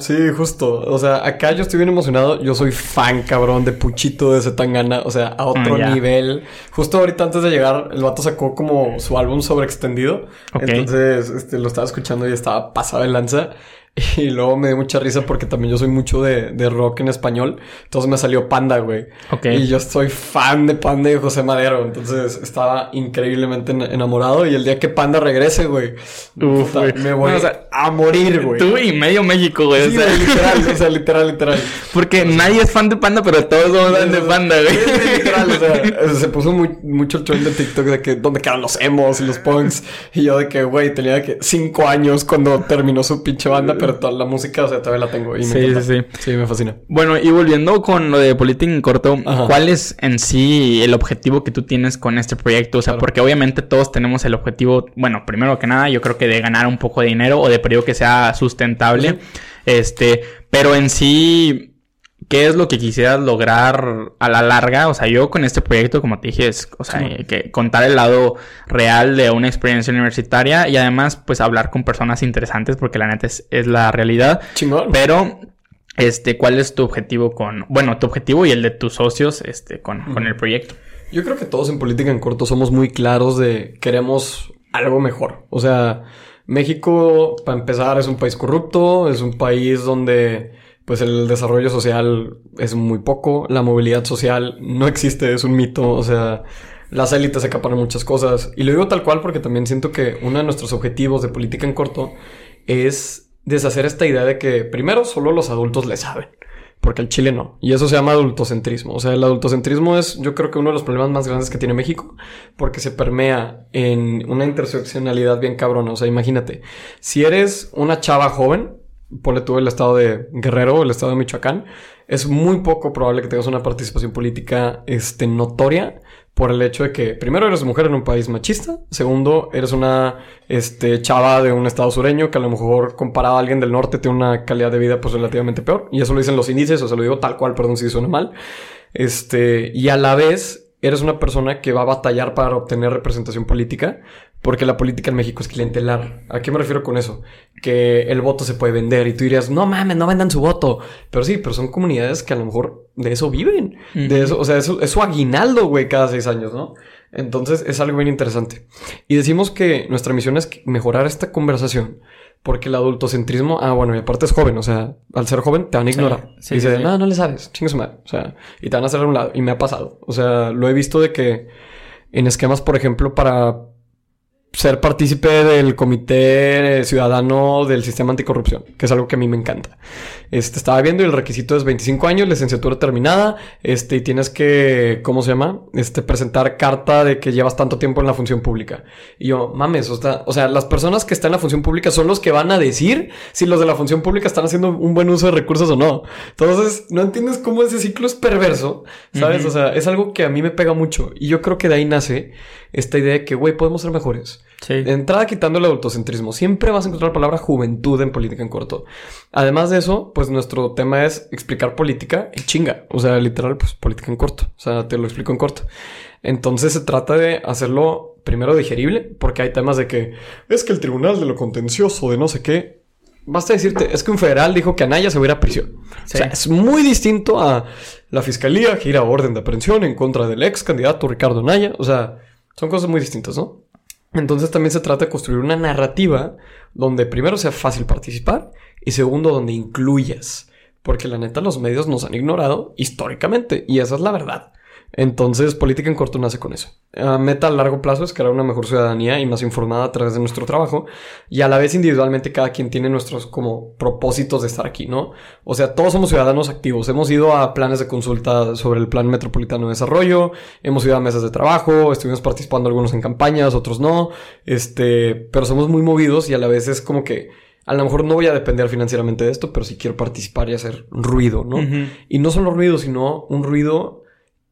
Sí, justo. O sea, acá yo estoy bien emocionado. Yo soy fan, cabrón, de Puchito de Zetangana. O sea, a otro ah, nivel. Justo ahorita antes de llegar, el vato sacó como su álbum sobreextendido. Entonces, este, lo estaba escuchando y estaba pasado de lanza. Y luego me dio mucha risa porque también yo soy mucho de, de rock en español. Entonces me salió Panda, güey. Ok. Y yo soy fan de Panda y de José Madero. Entonces estaba increíblemente enamorado. Y el día que Panda regrese, güey, me voy a morir, güey. Tú y medio México, güey. Sí, o sea, literal, o sea, literal, literal. Porque nadie es fan de Panda, pero todos somos fan de Panda, güey. literal, o sea, se puso muy, mucho el trend de TikTok de que dónde quedan los emos y los punks. Y yo de que, güey, tenía que cinco años cuando terminó su pinche banda, pero toda la música, o sea, todavía la tengo. Y me sí, sí, sí. Sí, me fascina. Bueno, y volviendo con lo de Política en corto, ¿cuál es en sí el objetivo que tú tienes con este proyecto? O sea, porque obviamente todos tenemos el objetivo, bueno, primero que nada, yo creo que de ganar un poco de dinero o de periodo que sea sustentable. Este, pero en sí, ¿Qué es lo que quisieras lograr a la larga? O sea, yo con este proyecto, como te dije, es, o sea, que contar el lado real de una experiencia universitaria y además, pues, hablar con personas interesantes, porque la neta es, la realidad. Chingón. Pero, este, ¿cuál es tu objetivo con, bueno, tu objetivo y el de tus socios, este, con, con el proyecto? Yo creo que todos en política en corto somos muy claros de queremos algo mejor. O sea, México, para empezar, es un país corrupto, es un país donde pues el desarrollo social es muy poco, la movilidad social no existe, es un mito, o sea, las élites acaparan muchas cosas. Y lo digo tal cual porque también siento que uno de nuestros objetivos de política en corto es deshacer esta idea de que primero solo los adultos le saben. Porque el Chile no. Y eso se llama adultocentrismo. O sea, el adultocentrismo es, yo creo que uno de los problemas más grandes que tiene México. Porque se permea en una interseccionalidad bien cabrona. O sea, imagínate. Si eres una chava joven, ponle tú el estado de Guerrero, el estado de Michoacán, es muy poco probable que tengas una participación política este, notoria por el hecho de que, primero, eres mujer en un país machista, segundo, eres una este, chava de un estado sureño que a lo mejor comparado a alguien del norte tiene una calidad de vida pues relativamente peor, y eso lo dicen los índices, o se lo digo tal cual, perdón si suena mal, este, y a la vez eres una persona que va a batallar para obtener representación política, porque la política en México es clientelar. ¿A qué me refiero con eso? Que el voto se puede vender y tú dirías, no mames, no vendan su voto. Pero sí, pero son comunidades que a lo mejor de eso viven. De eso, o sea, eso, es su aguinaldo, güey, cada seis años, ¿no? Entonces es algo bien interesante. Y decimos que nuestra misión es mejorar esta conversación. Porque el adultocentrismo, ah, bueno, y aparte es joven, o sea, al ser joven te van a ignorar. y dice, no, no le sabes, chingue madre. O sea, y te van a hacer a un lado. Y me ha pasado. O sea, lo he visto de que en esquemas, por ejemplo, para ser partícipe del comité ciudadano del sistema anticorrupción, que es algo que a mí me encanta. Este, estaba viendo y el requisito es 25 años, licenciatura terminada, este, y tienes que, ¿cómo se llama? Este, presentar carta de que llevas tanto tiempo en la función pública. Y yo, mames, o sea, o sea, las personas que están en la función pública son los que van a decir si los de la función pública están haciendo un buen uso de recursos o no. Entonces, no entiendes cómo ese ciclo es perverso, ¿sabes? O sea, es algo que a mí me pega mucho. Y yo creo que de ahí nace esta idea de que, güey, podemos ser mejores. Sí. De entrada, quitando el autocentrismo. Siempre vas a encontrar la palabra juventud en política en corto. Además de eso, pues nuestro tema es explicar política en chinga. O sea, literal, pues política en corto. O sea, te lo explico en corto. Entonces se trata de hacerlo primero digerible, porque hay temas de que es que el tribunal de lo contencioso, de no sé qué. Basta decirte, es que un federal dijo que Anaya se hubiera a prisión. O sea, es muy distinto a la fiscalía que a orden de aprehensión en contra del ex candidato Ricardo Anaya. O sea, son cosas muy distintas, ¿no? Entonces también se trata de construir una narrativa donde primero sea fácil participar y segundo donde incluyas. Porque la neta los medios nos han ignorado históricamente y esa es la verdad. Entonces, política en corto nace con eso. meta a largo plazo es crear una mejor ciudadanía y más informada a través de nuestro trabajo. Y a la vez, individualmente, cada quien tiene nuestros como propósitos de estar aquí, ¿no? O sea, todos somos ciudadanos activos. Hemos ido a planes de consulta sobre el Plan Metropolitano de Desarrollo, hemos ido a mesas de trabajo, estuvimos participando algunos en campañas, otros no. Este, pero somos muy movidos y a la vez es como que a lo mejor no voy a depender financieramente de esto, pero sí quiero participar y hacer ruido, ¿no? Y no solo ruido, sino un ruido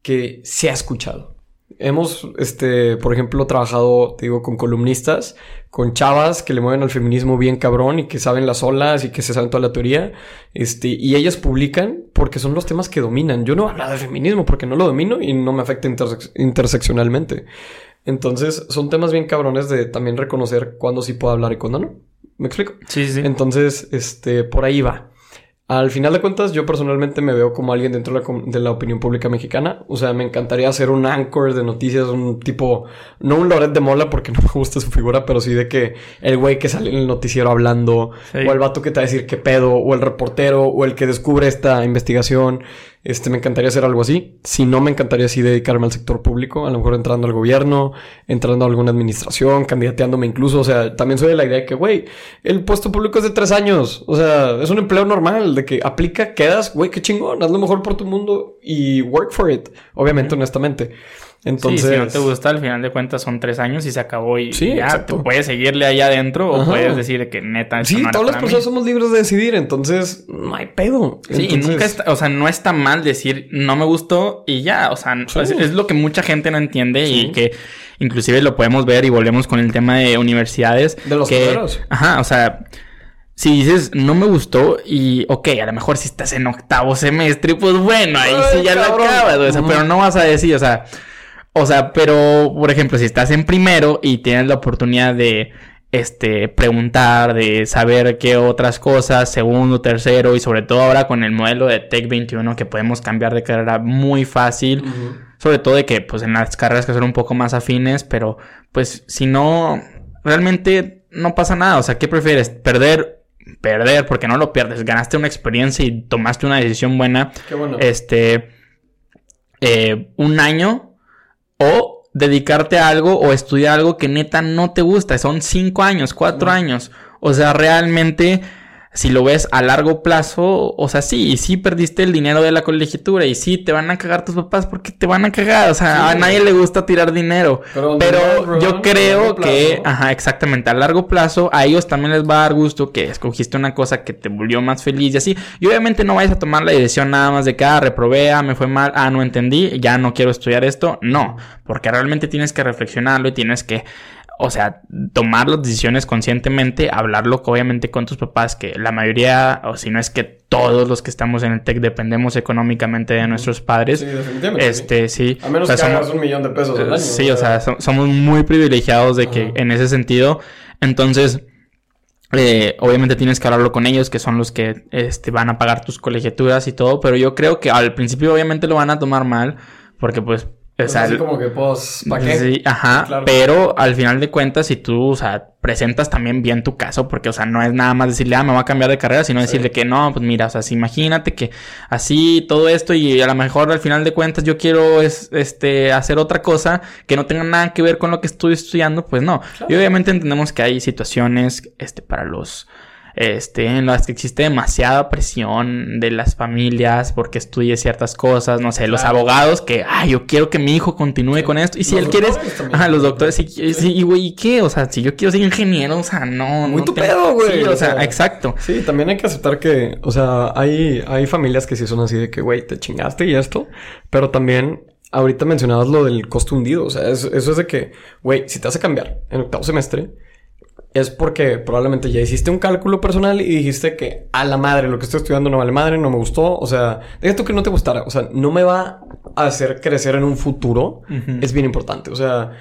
que se ha escuchado. Hemos, este, por ejemplo, trabajado, te digo, con columnistas, con chavas que le mueven al feminismo bien cabrón y que saben las olas y que se saben toda la teoría, este, y ellas publican porque son los temas que dominan. Yo no hablo de feminismo porque no lo domino y no me afecta interseccionalmente. Entonces, son temas bien cabrones de también reconocer cuándo sí puedo hablar y cuándo no. ¿Me explico? Sí, sí. Entonces, este, por ahí va. Al final de cuentas, yo personalmente me veo como alguien dentro de la, opinión pública mexicana. O sea, me encantaría ser un anchor de noticias, un tipo, no un Loret de Mola porque no me gusta su figura, pero sí de que el güey que sale en el noticiero hablando, o el vato que te va a decir qué pedo, o el reportero, o el que descubre esta investigación. Este, me encantaría hacer algo así. Si no, me encantaría así dedicarme al sector público, a lo mejor entrando al gobierno, entrando a alguna administración, candidateándome incluso. O sea, también soy de la idea de que, güey, el puesto público es de tres años. O sea, es un empleo normal, de que aplica, quedas, güey, qué chingón, haz lo mejor por tu mundo y work for it. Obviamente, honestamente. Entonces, si no te gusta, al final de cuentas son tres años y se acabó y ya tú puedes seguirle allá adentro o puedes decir que neta. Sí, todas las personas somos libres de decidir, entonces no hay pedo. Sí, y nunca está, o sea, no está mal decir no me gustó y ya, o sea, es, lo que mucha gente no entiende y que inclusive lo podemos ver y volvemos con el tema de universidades. De los que, Ajá, o sea si dices no me gustó y ok, a lo mejor si estás en octavo semestre, pues bueno, ahí sí ya lo acabas, o sea, pero no vas a decir, o sea, o sea, pero, por ejemplo, si estás en primero y tienes la oportunidad de este, preguntar, de saber qué otras cosas, segundo, tercero, y sobre todo ahora con el modelo de Tech 21 que podemos cambiar de carrera muy fácil, sobre todo de que pues en las carreras que son un poco más afines, pero pues si no, realmente no pasa nada, o sea, ¿qué prefieres? ¿Perder? Perder, porque no lo pierdes, ganaste una experiencia y tomaste una decisión buena. Qué bueno. Este, eh, un año o dedicarte a algo o estudiar algo que neta no te gusta. Son cinco años, cuatro años. O sea, realmente si lo ves a largo plazo, o sea, sí, y sí perdiste el dinero de la colegiatura y sí te van a cagar tus papás porque te van a cagar, o sea, a nadie le gusta tirar dinero. Pero, yo creo que, ajá, exactamente, a largo plazo a ellos también les va a dar gusto que escogiste una cosa que te volvió más feliz y así. Y obviamente no vayas a tomar la decisión nada más de que, ah, reprobé, ah, me fue mal, ah, no entendí, ya no quiero estudiar esto. No, porque realmente tienes que reflexionarlo y tienes que o sea, tomar las decisiones conscientemente, hablarlo obviamente con tus papás, que la mayoría, o si no es que todos los que estamos en el tech dependemos económicamente de nuestros padres. Sí, definitivamente. Este, sí. A menos que somos, un millón de pesos al año. Sí, o sea, somos muy privilegiados de que en ese sentido. Entonces, eh, obviamente tienes que hablarlo con ellos, que son los que este, van a pagar tus colegiaturas y todo, pero yo creo que al principio obviamente lo van a tomar mal, porque pues o así como que, pues, ¿para qué? Sí, ajá. Pero al final de cuentas, si tú, o sea, presentas también bien tu caso, porque, o sea, no es nada más decirle, ah, me voy a cambiar de carrera, sino decirle que no, pues mira, o sea, imagínate que así todo esto y a lo mejor al final de cuentas yo quiero es, este, hacer otra cosa que no tenga nada que ver con lo que estoy estudiando, pues no. Y obviamente entendemos que hay situaciones, este, para los este, en las que existe demasiada presión de las familias porque estudie ciertas cosas, no sé, los abogados que, ay, yo quiero que mi hijo continúe con esto. Y si él quiere, ajá, los doctores, sí, sí, güey, ¿y qué? O sea, si yo quiero ser ingeniero, o sea, no. Muy tu pedo, güey. Sí, o, sea, exacto. Sí, también hay que aceptar que, o sea, hay, hay familias que sí son así de que, güey, te chingaste y esto, pero también ahorita mencionabas lo del costo hundido. O sea, eso, eso es de que, güey, si te vas a cambiar en octavo semestre, es porque probablemente ya hiciste un cálculo personal y dijiste que a la madre, lo que estoy estudiando no vale madre, no me gustó. O sea, esto que no te gustara. O sea, no me va a hacer crecer en un futuro. Es bien importante. O sea,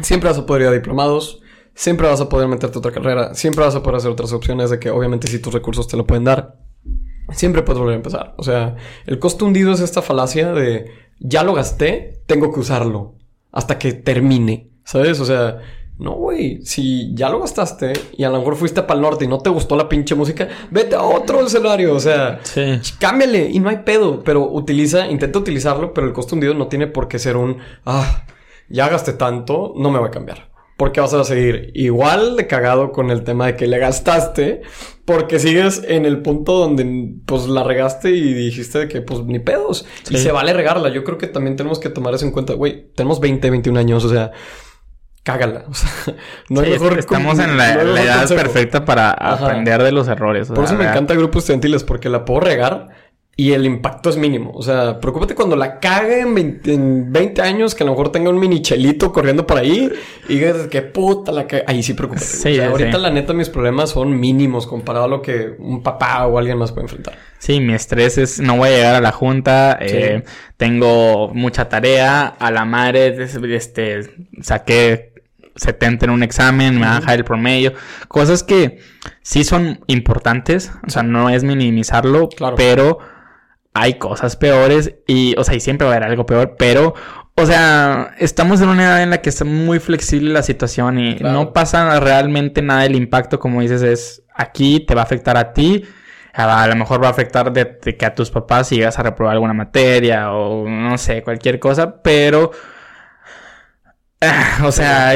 siempre vas a poder ir a diplomados. Siempre vas a poder meterte a otra carrera. Siempre vas a poder hacer otras opciones de que obviamente si tus recursos te lo pueden dar. Siempre puedes volver a empezar. O sea, el costo hundido es esta falacia de ya lo gasté, tengo que usarlo hasta que termine. ¿Sabes? O sea, no, güey, si ya lo gastaste y a lo mejor fuiste para el norte y no te gustó la pinche música, vete a otro escenario, o sea, sí. cámbiale y no hay pedo, pero utiliza, intenta utilizarlo, pero el costo hundido no tiene por qué ser un, ah, ya gasté tanto, no me va a cambiar. Porque vas a seguir igual de cagado con el tema de que le gastaste, porque sigues en el punto donde pues la regaste y dijiste que pues ni pedos. Y se vale regarla. Yo creo que también tenemos que tomar eso en cuenta. Güey, tenemos 20, 21 años, o sea, cágala. O sea, no hay mejor Estamos en la, edad perfecta para aprender de los errores. Por eso me encanta grupos estudiantiles, porque la puedo regar y el impacto es mínimo. O sea, preocúpate cuando la cague en 20, años, que a lo mejor tenga un mini chelito corriendo por ahí y digas que puta la cague. Ahí sí preocúpate. Sí, ahorita la neta mis problemas son mínimos comparado a lo que un papá o alguien más puede enfrentar. Sí, mi estrés es no voy a llegar a la junta, eh, tengo mucha tarea, a la madre, este, saqué 70 en un examen, me van a dejar el promedio. Cosas que sí son importantes, o sea, no es minimizarlo, pero hay cosas peores y, o sea, y siempre va a haber algo peor, pero, o sea, estamos en una edad en la que está muy flexible la situación y no pasa realmente nada del impacto, como dices, es aquí, te va a afectar a ti, a, lo mejor va a afectar de, que a tus papás si llegas a reprobar alguna materia o no sé, cualquier cosa, pero... o sea,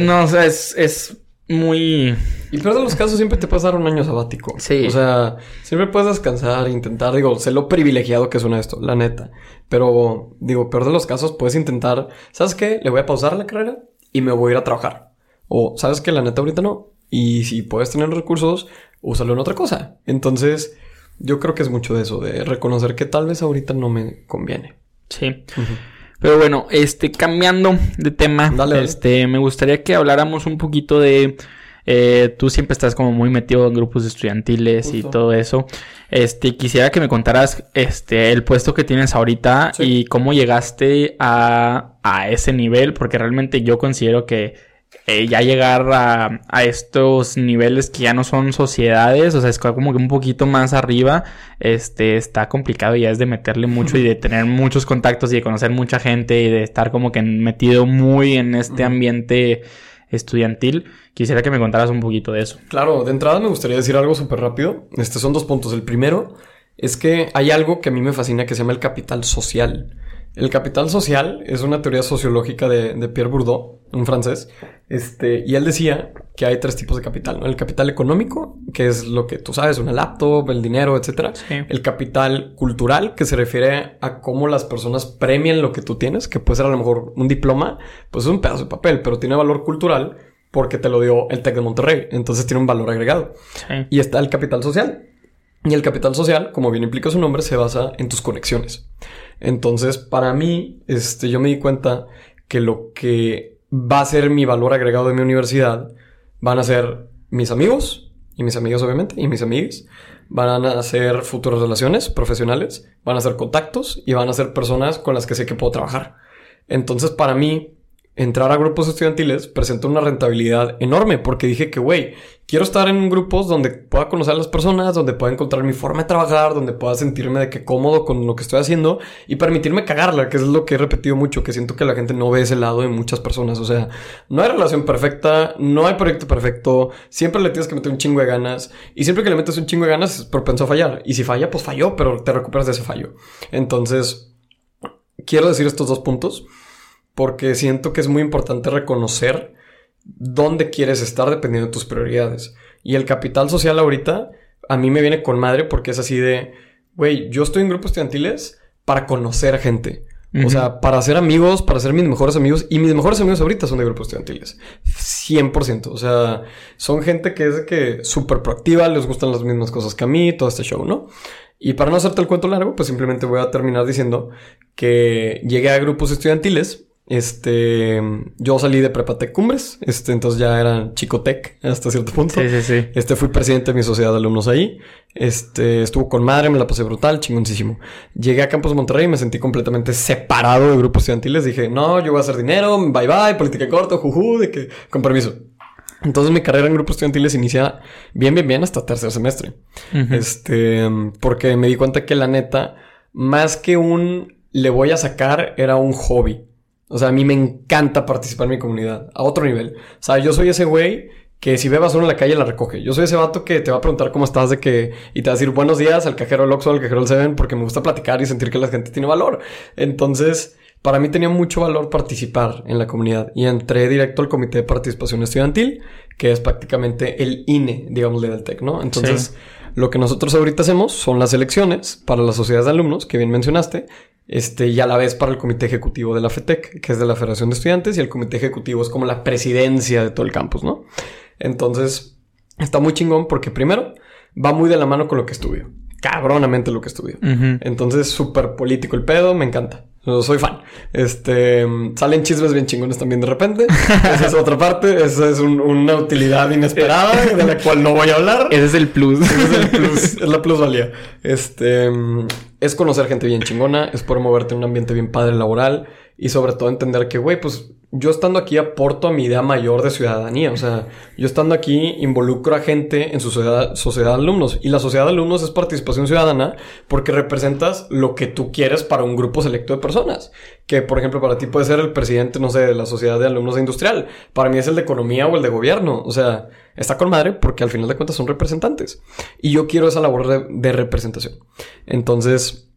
no, es, es muy... Y peor de los casos, siempre te puedes dar un año sabático. Sí. O sea, siempre puedes descansar, intentar, digo, sé lo privilegiado que suena esto, la neta. Pero, digo, peor de los casos, puedes intentar, ¿sabes qué? Le voy a pausar la carrera y me voy a ir a trabajar. O, ¿sabes qué? La neta ahorita no. Y si puedes tener recursos, úsalo en otra cosa. Entonces, yo creo que es mucho de eso, de reconocer que tal vez ahorita no me conviene. Sí. Pero bueno, este, cambiando de tema, este, me gustaría que habláramos un poquito de. Eh, tú siempre estás como muy metido en grupos estudiantiles y todo eso. Este, quisiera que me contaras este, el puesto que tienes ahorita y cómo llegaste a, a ese nivel, porque realmente yo considero que eh, ya llegar a, a, estos niveles que ya no son sociedades, o sea, es como que un poquito más arriba, este, está complicado ya es de meterle mucho y de tener muchos contactos y de conocer mucha gente y de estar como que metido muy en este ambiente estudiantil. Quisiera que me contaras un poquito de eso. Claro, de entrada me gustaría decir algo súper rápido. Este son dos puntos. El primero es que hay algo que a mí me fascina que se llama el capital social. El capital social es una teoría sociológica de, Pierre Bourdieu, un francés, este, y él decía que hay tres tipos de capital, ¿no? El capital económico, que es lo que tú sabes, una laptop, el dinero, etc. El capital cultural, que se refiere a cómo las personas premian lo que tú tienes, que puede ser a lo mejor un diploma, pues es un pedazo de papel, pero tiene valor cultural porque te lo dio el TEC de Monterrey, entonces tiene un valor agregado. Y está el capital social. Y el capital social, como bien implica su nombre, se basa en tus conexiones. Entonces, para mí, este, yo me di cuenta que lo que va a ser mi valor agregado de mi universidad van a ser mis amigos, y mis amigas obviamente, y mis amigas. Van a ser futuras relaciones profesionales, van a ser contactos y van a ser personas con las que sé que puedo trabajar. Entonces, para mí, entrar a grupos estudiantiles presentó una rentabilidad enorme porque dije que, güey, quiero estar en grupos donde pueda conocer a las personas, donde pueda encontrar mi forma de trabajar, donde pueda sentirme de que cómodo con lo que estoy haciendo y permitirme cagarla, que es lo que he repetido mucho, que siento que la gente no ve ese lado de muchas personas. O sea, no hay relación perfecta, no hay proyecto perfecto, siempre le tienes que meter un chingo de ganas y siempre que le metes un chingo de ganas es propenso a fallar. Y si falla, pues falló, pero te recuperas de ese fallo. Entonces, quiero decir estos dos puntos porque siento que es muy importante reconocer dónde quieres estar dependiendo de tus prioridades. Y el capital social ahorita a mí me viene con madre porque es así de, güey, yo estoy en grupos estudiantiles para conocer a gente. O sea, para ser amigos, para ser mis mejores amigos. Y mis mejores amigos ahorita son de grupos estudiantiles. 100%. O sea, son gente que es de que súper proactiva, les gustan las mismas cosas que a mí, todo este show, ¿no? Y para no hacerte el cuento largo, pues simplemente voy a terminar diciendo que llegué a grupos estudiantiles este, yo salí de Prepatec Cumbres, este, entonces ya era chico tech hasta cierto punto. Sí, sí, sí. Este, fui presidente de mi sociedad de alumnos ahí. Este, estuvo con madre, me la pasé brutal, chingoncísimo. Llegué a Campus Monterrey y me sentí completamente separado de grupos estudiantiles. Dije, no, yo voy a hacer dinero, bye bye, política corto, juju, de que, con permiso. Entonces mi carrera en grupos estudiantiles inicia bien, bien, bien hasta tercer semestre. Este, porque me di cuenta que la neta, más que un le voy a sacar, era un hobby. O sea, a mí me encanta participar en mi comunidad a otro nivel. O sea, yo soy ese güey que si ve basura en la calle la recoge. Yo soy ese vato que te va a preguntar cómo estás de que y te va a decir buenos días al cajero del Oxxo, al cajero del Seven porque me gusta platicar y sentir que la gente tiene valor. Entonces, para mí tenía mucho valor participar en la comunidad y entré directo al Comité de Participación Estudiantil, que es prácticamente el INE, digamos, del TEC, ¿no? Entonces, lo que nosotros ahorita hacemos son las elecciones para las sociedades de alumnos, que bien mencionaste, este, y a la vez para el comité ejecutivo de la FETEC, que es de la Federación de Estudiantes, y el comité ejecutivo es como la presidencia de todo el campus, ¿no? Entonces, está muy chingón porque primero va muy de la mano con lo que estudio. Cabronamente lo que estudio. Entonces, súper político el pedo, me encanta. soy fan. Este, salen chismes bien chingones también de repente. Esa es otra parte. Esa es una utilidad inesperada de la cual no voy a hablar. Ese es el plus. Ese es el plus. es la plusvalía. Este, es conocer gente bien chingona, es poder moverte en un ambiente bien padre laboral y sobre todo entender que, güey, pues yo estando aquí aporto a mi idea mayor de ciudadanía. O sea, yo estando aquí involucro a gente en su sociedad, sociedad de alumnos. Y la sociedad de alumnos es participación ciudadana porque representas lo que tú quieres para un grupo selecto de personas. Que, por ejemplo, para ti puede ser el presidente, no sé, de la sociedad de alumnos industrial. Para mí es el de economía o el de gobierno. O sea, está con madre porque al final de cuentas son representantes. Y yo quiero esa labor de, de representación. Entonces,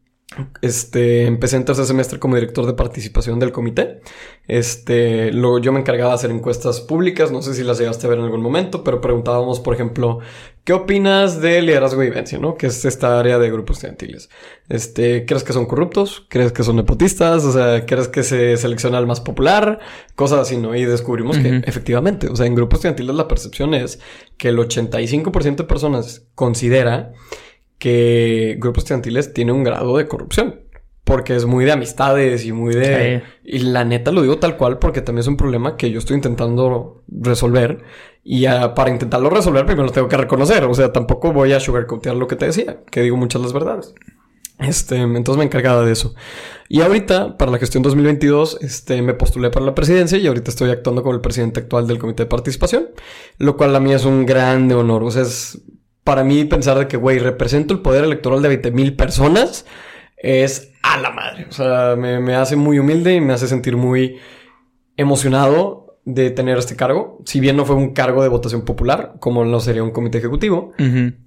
este, empecé en tercer semestre como director de participación del comité. Este, luego yo me encargaba de hacer encuestas públicas, no sé si las llegaste a ver en algún momento, pero preguntábamos, por ejemplo, ¿qué opinas de liderazgo y vivencia, no? Que es esta área de grupos estudiantiles. Este, ¿crees que son corruptos? ¿Crees que son nepotistas? O sea, ¿crees que se selecciona al más popular? Cosas así, ¿no? Y descubrimos que efectivamente, o sea, en grupos estudiantiles la percepción es que el 85% de personas considera que grupos estudiantiles tienen un grado de corrupción. Porque es muy de amistades y muy de... Y la neta lo digo tal cual porque también es un problema que yo estoy intentando resolver. Y para intentarlo resolver primero lo tengo que reconocer. O sea, tampoco voy a sugarcoatear lo que te decía. Que digo muchas las verdades. Este, entonces me encargaba de eso. Y ahorita, para la gestión 2022, este, me postulé para la presidencia y ahorita estoy actuando como el presidente actual del comité de participación, lo cual a mí es un grande honor. O sea, es para mí pensar de que, güey, represento el poder electoral de 20 mil personas es a la madre. O sea, me, me, hace muy humilde y me hace sentir muy emocionado de tener este cargo. Si bien no fue un cargo de votación popular, como lo sería un comité ejecutivo,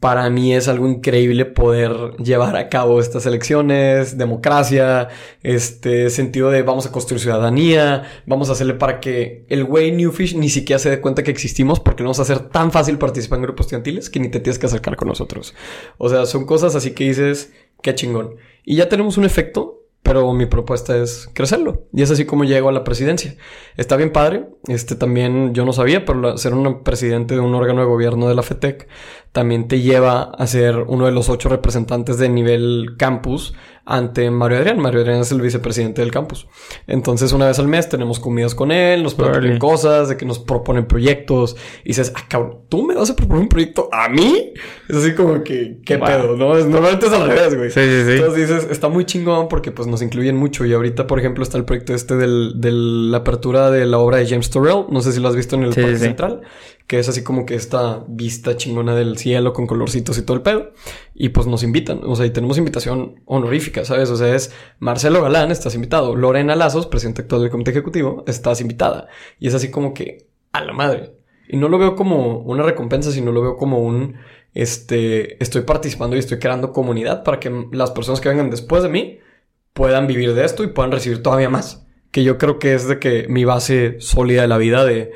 para mí es algo increíble poder llevar a cabo estas elecciones, democracia, este sentido de vamos a construir ciudadanía, vamos a hacerle para que el güey Newfish ni siquiera se dé cuenta que existimos porque no vamos a hacer tan fácil participar en grupos estudiantiles que ni te tienes que acercar con nosotros. O sea, son cosas así que dices, qué chingón. Y ya tenemos un efecto pero mi propuesta es crecerlo. Y es así como llego a la presidencia. Está bien padre. Este también yo no sabía, pero ser un presidente de un órgano de gobierno de la FETEC también te lleva a ser uno de los ocho representantes de nivel campus ante Mario Adrián. Mario Adrián es el vicepresidente del campus. Entonces, una vez al mes tenemos comidas con él, nos proponen cosas, de que nos proponen proyectos. Y dices, ah, cabrón, ¿tú me vas a proponer un proyecto a mí? Es así como que, ¿qué pedo? ¿No? Normalmente es al revés, güey. Sí, sí, sí. Entonces dices, está muy chingón porque pues nos incluyen mucho. Y ahorita, por ejemplo, está el proyecto este del, de la apertura de la obra de James Turrell. No sé si lo has visto en el Parque Central que es así como que esta vista chingona del cielo con colorcitos y todo el pedo. Y pues nos invitan, o sea, y tenemos invitación honorífica, ¿sabes? O sea, es Marcelo Galán, estás invitado. Lorena Lazos, presidente actual del comité ejecutivo, estás invitada. Y es así como que, a la madre. Y no lo veo como una recompensa, sino lo veo como un, este, estoy participando y estoy creando comunidad para que las personas que vengan después de mí puedan vivir de esto y puedan recibir todavía más. Que yo creo que es de que mi base sólida de la vida de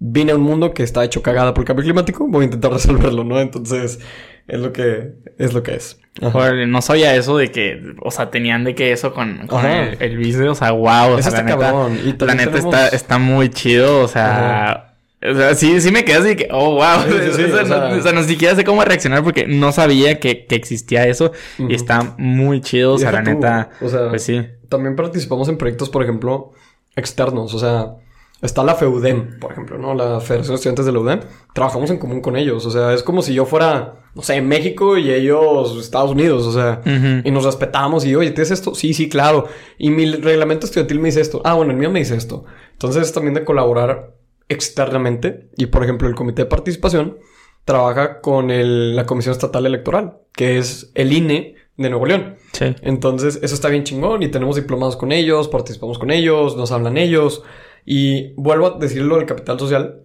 vine a un mundo que está hecho cagada por el cambio climático, voy a intentar resolverlo, ¿no? Entonces, es lo que es. Lo que es. no sabía eso de que, o sea, tenían de que eso con, el, el o sea, wow, o sea, la neta, la neta está, está muy chido, o sea... O sea, sí, sí me quedé así que, oh, wow. o, sea, no, siquiera sé cómo reaccionar porque no sabía que, que existía eso. Y está muy chido, o sea, la neta. O sea, pues sí. También participamos en proyectos, por ejemplo, externos. O sea, Está la FEUDEM, por ejemplo, ¿no? La Federación de Estudiantes de la UDEM. Trabajamos en común con ellos. O sea, es como si yo fuera, no sé, México y ellos Estados Unidos. O sea, y nos respetamos y, oye, ¿tienes esto? Sí, sí, claro. Y mi reglamento estudiantil me dice esto. Ah, bueno, el mío me dice esto. Entonces, es también de colaborar externamente. Y, por ejemplo, el comité de participación trabaja con el, la Comisión Estatal Electoral, que es el INE de Nuevo León. Sí. Entonces, eso está bien chingón y tenemos diplomados con ellos, participamos con ellos, nos hablan ellos. Y vuelvo a decirlo del capital social,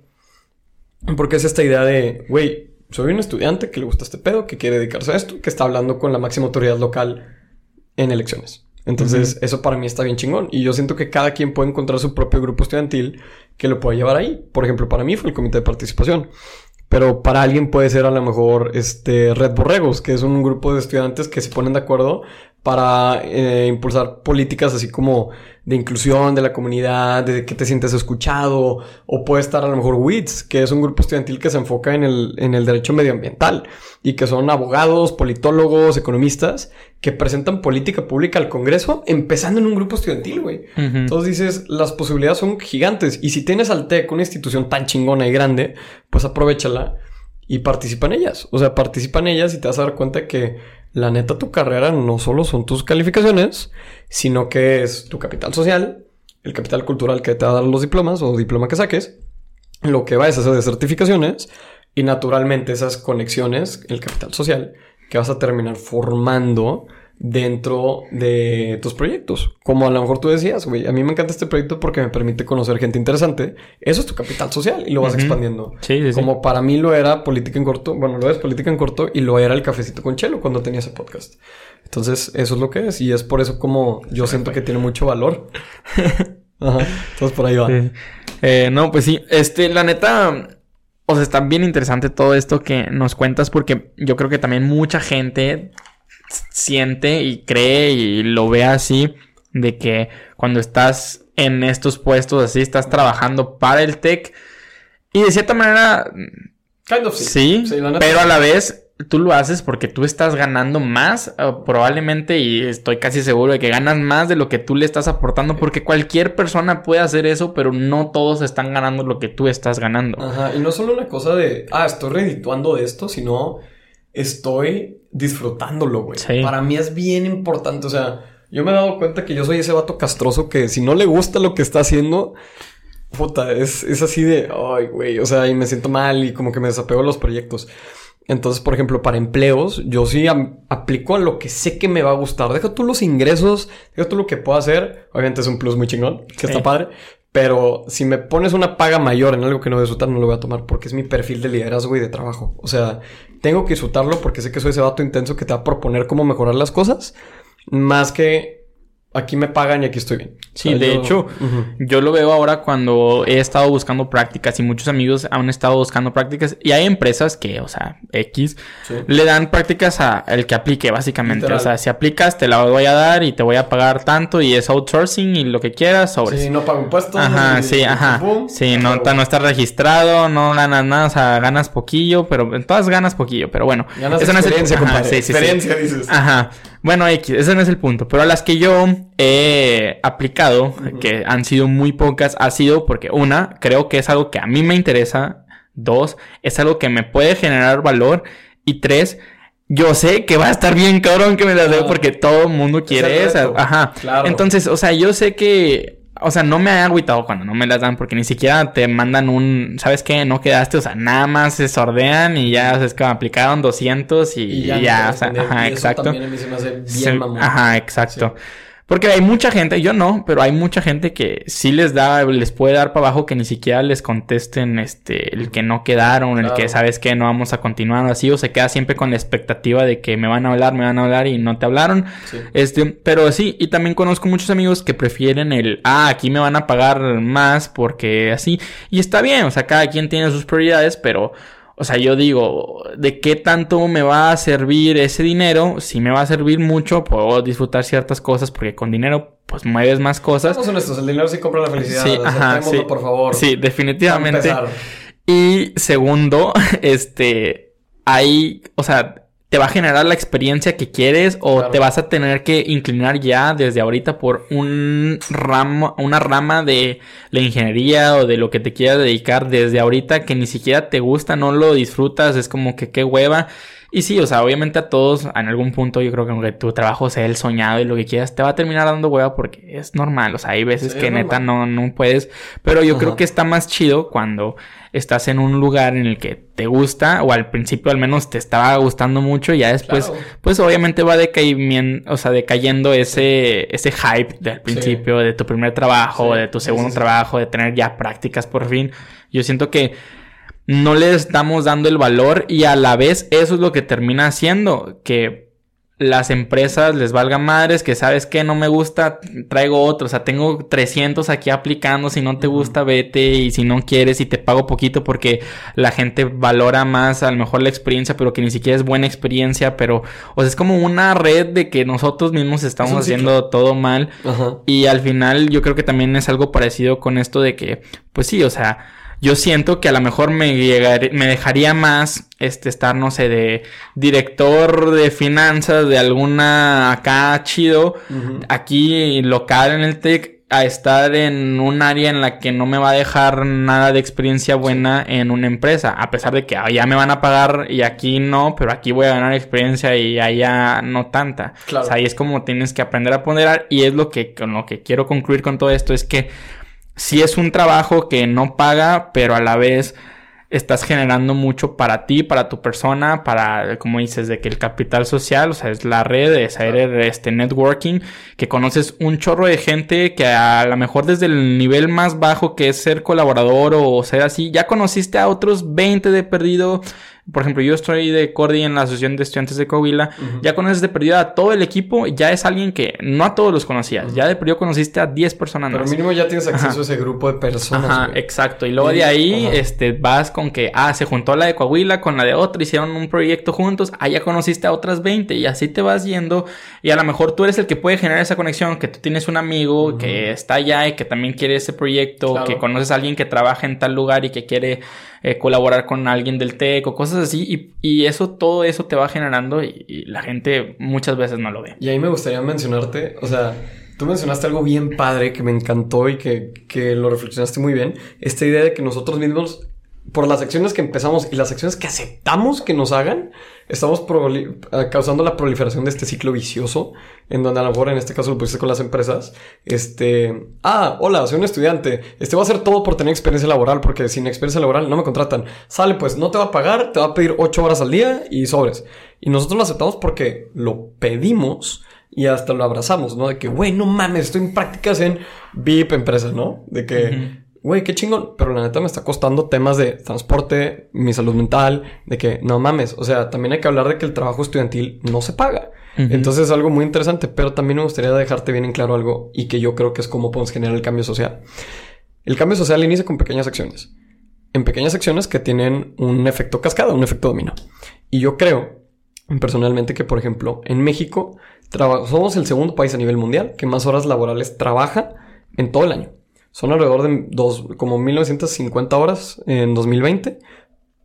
porque es esta idea de, güey, soy un estudiante que le gusta este pedo, que quiere dedicarse a esto, que está hablando con la máxima autoridad local en elecciones. Entonces, eso para mí está bien chingón. Y yo siento que cada quien puede encontrar su propio grupo estudiantil que lo pueda llevar ahí. Por ejemplo, para mí fue el comité de participación. Pero para alguien puede ser a lo mejor este Red Borregos, que es un grupo de estudiantes que se ponen de acuerdo para eh, impulsar políticas así como de inclusión de la comunidad, de que te sientes escuchado, o puede estar a lo mejor WITS, que es un grupo estudiantil que se enfoca en el, en el derecho medioambiental y que son abogados, politólogos, economistas que presentan política pública al Congreso empezando en un grupo estudiantil, güey. Entonces dices, las posibilidades son gigantes y si tienes al TEC, una institución tan chingona y grande, pues aprovechala y participa en ellas. O sea, participa en ellas y te vas a dar cuenta que la neta tu carrera no solo son tus calificaciones, sino que es tu capital social, el capital cultural que te va a dar los diplomas o diploma que saques, lo que vas a hacer de certificaciones y naturalmente esas conexiones, el capital social, que vas a terminar formando dentro de tus proyectos. Como a lo mejor tú decías, güey, a mí me encanta este proyecto porque me permite conocer gente interesante. Eso es tu capital social y lo vas expandiendo. Sí, sí, Como para mí lo era política en corto, bueno, lo es política en corto y lo era el cafecito con chelo cuando tenía ese podcast. Entonces, eso es lo que es y es por eso como yo siento que tiene mucho valor. Ajá. Entonces por ahí va. Eh, no, pues sí, este, la neta, o sea, está bien interesante todo esto que nos cuentas porque yo creo que también mucha gente siente y cree y lo ve así de que cuando estás en estos puestos así estás trabajando para el tech y de cierta manera kind of sí, sí pero a la vez tú lo haces porque tú estás ganando más, probablemente, y estoy casi seguro de que ganas más de lo que tú le estás aportando, porque cualquier persona puede hacer eso, pero no todos están ganando lo que tú estás ganando. Ajá, y no solo una cosa de, ah, estoy redituando de esto, sino estoy disfrutándolo, güey. Para mí es bien importante, o sea, yo me he dado cuenta que yo soy ese vato castroso que si no le gusta lo que está haciendo, puta, es, es así de, ay, güey, o sea, y me siento mal y como que me desapego de los proyectos. Entonces, por ejemplo, para empleos, yo sí aplico a lo que sé que me va a gustar. Deja tú los ingresos, deja tú lo que puedo hacer. Obviamente es un plus muy chingón, que está padre. Pero si me pones una paga mayor en algo que no disfrutar, no lo voy a tomar porque es mi perfil de liderazgo y de trabajo. O sea, tengo que disfrutarlo porque sé que soy ese vato intenso que te va a proponer cómo mejorar las cosas. Más que aquí me pagan y aquí estoy bien. Sí, de hecho, yo lo veo ahora cuando he estado buscando prácticas y muchos amigos han estado buscando prácticas y hay empresas que, o sea, X, le dan prácticas a el que aplique, básicamente. O sea, si aplicas, te la voy a dar y te voy a pagar tanto y es outsourcing y lo que quieras sobre. Sí, no pago impuestos. Ajá, sí, ajá. sí, no, no estás registrado, no ganas nada, o sea, ganas poquillo, pero en todas ganas poquillo, pero bueno. Ganas experiencia, compadre. experiencia, dices. Ajá. Bueno, X, ese no es el punto. Pero a las que yo he aplicado, que han sido muy pocas, ha sido porque una, creo que es algo que a mí me interesa. Dos, es algo que me puede generar valor. Y tres, yo sé que va a estar bien cabrón que me las dé porque todo el mundo quiere esa. Ajá. Claro. Entonces, o sea, yo sé que o sea, no me ha agüitado cuando no me las dan porque ni siquiera te mandan un, ¿sabes qué? No quedaste, o sea, nada más se sordean y ya, o sea, es que me aplicaron 200 y, ya, o sea, ajá, exacto. Ajá, exacto. Porque hay mucha gente, yo no, pero hay mucha gente que sí les da, les puede dar para abajo que ni siquiera les contesten este, el que no quedaron, el que sabes que no vamos a continuar así, o se queda siempre con la expectativa de que me van a hablar, me van a hablar y no te hablaron. Este, pero sí, y también conozco muchos amigos que prefieren el, ah, aquí me van a pagar más porque así, y está bien, o sea, cada quien tiene sus prioridades, pero o sea, yo digo, ¿de qué tanto me va a servir ese dinero? Si me va a servir mucho, puedo disfrutar ciertas cosas porque con dinero, pues mueves más cosas. Somos honestos, el dinero sí compra la felicidad. Sí, ajá, sí. por favor. Sí, definitivamente. Y segundo, este, hay, o sea, te va a generar la experiencia que quieres o te vas a tener que inclinar ya desde ahorita por un ramo, una rama de la ingeniería o de lo que te quieras dedicar desde ahorita que ni siquiera te gusta, no lo disfrutas, es como que qué hueva. Y sí, o sea, obviamente a todos en algún punto yo creo que aunque tu trabajo sea el soñado y lo que quieras, te va a terminar dando hueva porque es normal, o sea, hay veces que neta no, no puedes, pero yo creo que está más chido cuando estás en un lugar en el que te gusta, o al principio al menos te estaba gustando mucho, y ya después, pues obviamente va decayendo, o sea, decayendo ese, ese hype del principio, de tu primer trabajo, de tu segundo trabajo, de tener ya prácticas por fin. Yo siento que no le estamos dando el valor y a la vez eso es lo que termina haciendo, que las empresas les valga madres, que sabes que no me gusta, traigo otro, o sea, tengo 300 aquí aplicando, si no te gusta, vete y si no quieres y te pago poquito porque la gente valora más a lo mejor la experiencia, pero que ni siquiera es buena experiencia, pero, o sea, es como una red de que nosotros mismos estamos haciendo todo mal y al final yo creo que también es algo parecido con esto de que, pues sí, o sea, yo siento que a lo mejor me, me dejaría más este estar, no sé, de director de finanzas de alguna acá chido, aquí local en el TEC, a estar en un área en la que no me va a dejar nada de experiencia buena en una empresa, a pesar de que allá me van a pagar y aquí no, pero aquí voy a ganar experiencia y allá no tanta. O sea, ahí es como tienes que aprender a ponderar y es lo que con lo que quiero concluir con todo esto es que si es un trabajo que no paga, pero a la vez estás generando mucho para ti, para tu persona, para, como dices, de que el capital social, o sea, es la red, es este networking, que conoces un chorro de gente que a lo mejor desde el nivel más bajo que es ser colaborador o ser así, ya conociste a otros 20 de perdido por ejemplo, yo estoy de Cordy en la Asociación de Estudiantes de Coahuila. Ya conoces de perdido a todo el equipo. Ya es alguien que no a todos los conocías. Ya de perdido conociste a 10 personas Pero mínimo ya tienes acceso a ese grupo de personas. Ajá, exacto. Y luego de ahí este, vas con que, ah, se juntó la de Coahuila con la de otra. Hicieron un proyecto juntos. Ah, ya conociste a otras 20. Y así te vas yendo. Y a lo mejor tú eres el que puede generar esa conexión. Que tú tienes un amigo que está allá y que también quiere ese proyecto. Que conoces a alguien que trabaja en tal lugar y que quiere eh, colaborar con alguien del TEC o cosas así. Y, eso, todo eso te va generando y, la gente muchas veces no lo ve. Y ahí me gustaría mencionarte, o sea, tú mencionaste algo bien padre que me encantó y que, que lo reflexionaste muy bien. Esta idea de que nosotros mismos por las acciones que empezamos y las acciones que aceptamos que nos hagan, estamos eh, causando la proliferación de este ciclo vicioso, en donde a lo mejor en este caso lo pusiste con las empresas, este, ah, hola, soy un estudiante, este va a hacer todo por tener experiencia laboral, porque sin experiencia laboral no me contratan. Sale, pues no te va a pagar, te va a pedir ocho horas al día y sobres. Y nosotros lo aceptamos porque lo pedimos y hasta lo abrazamos, ¿no? De que, güey, no mames, estoy en prácticas en VIP empresas, ¿no? De que güey, qué chingón, pero la neta me está costando temas de transporte, mi salud mental, de que no mames, o sea, también hay que hablar de que el trabajo estudiantil no se paga. Entonces es algo muy interesante, pero también me gustaría dejarte bien en claro algo y que yo creo que es cómo podemos generar el cambio social. El cambio social inicia con pequeñas acciones. En pequeñas acciones que tienen un efecto cascada, un efecto dominó. Y yo creo personalmente que, por ejemplo, en México somos el segundo país a nivel mundial que más horas laborales trabaja en todo el año. Son alrededor de dos, como 1950 horas en 2020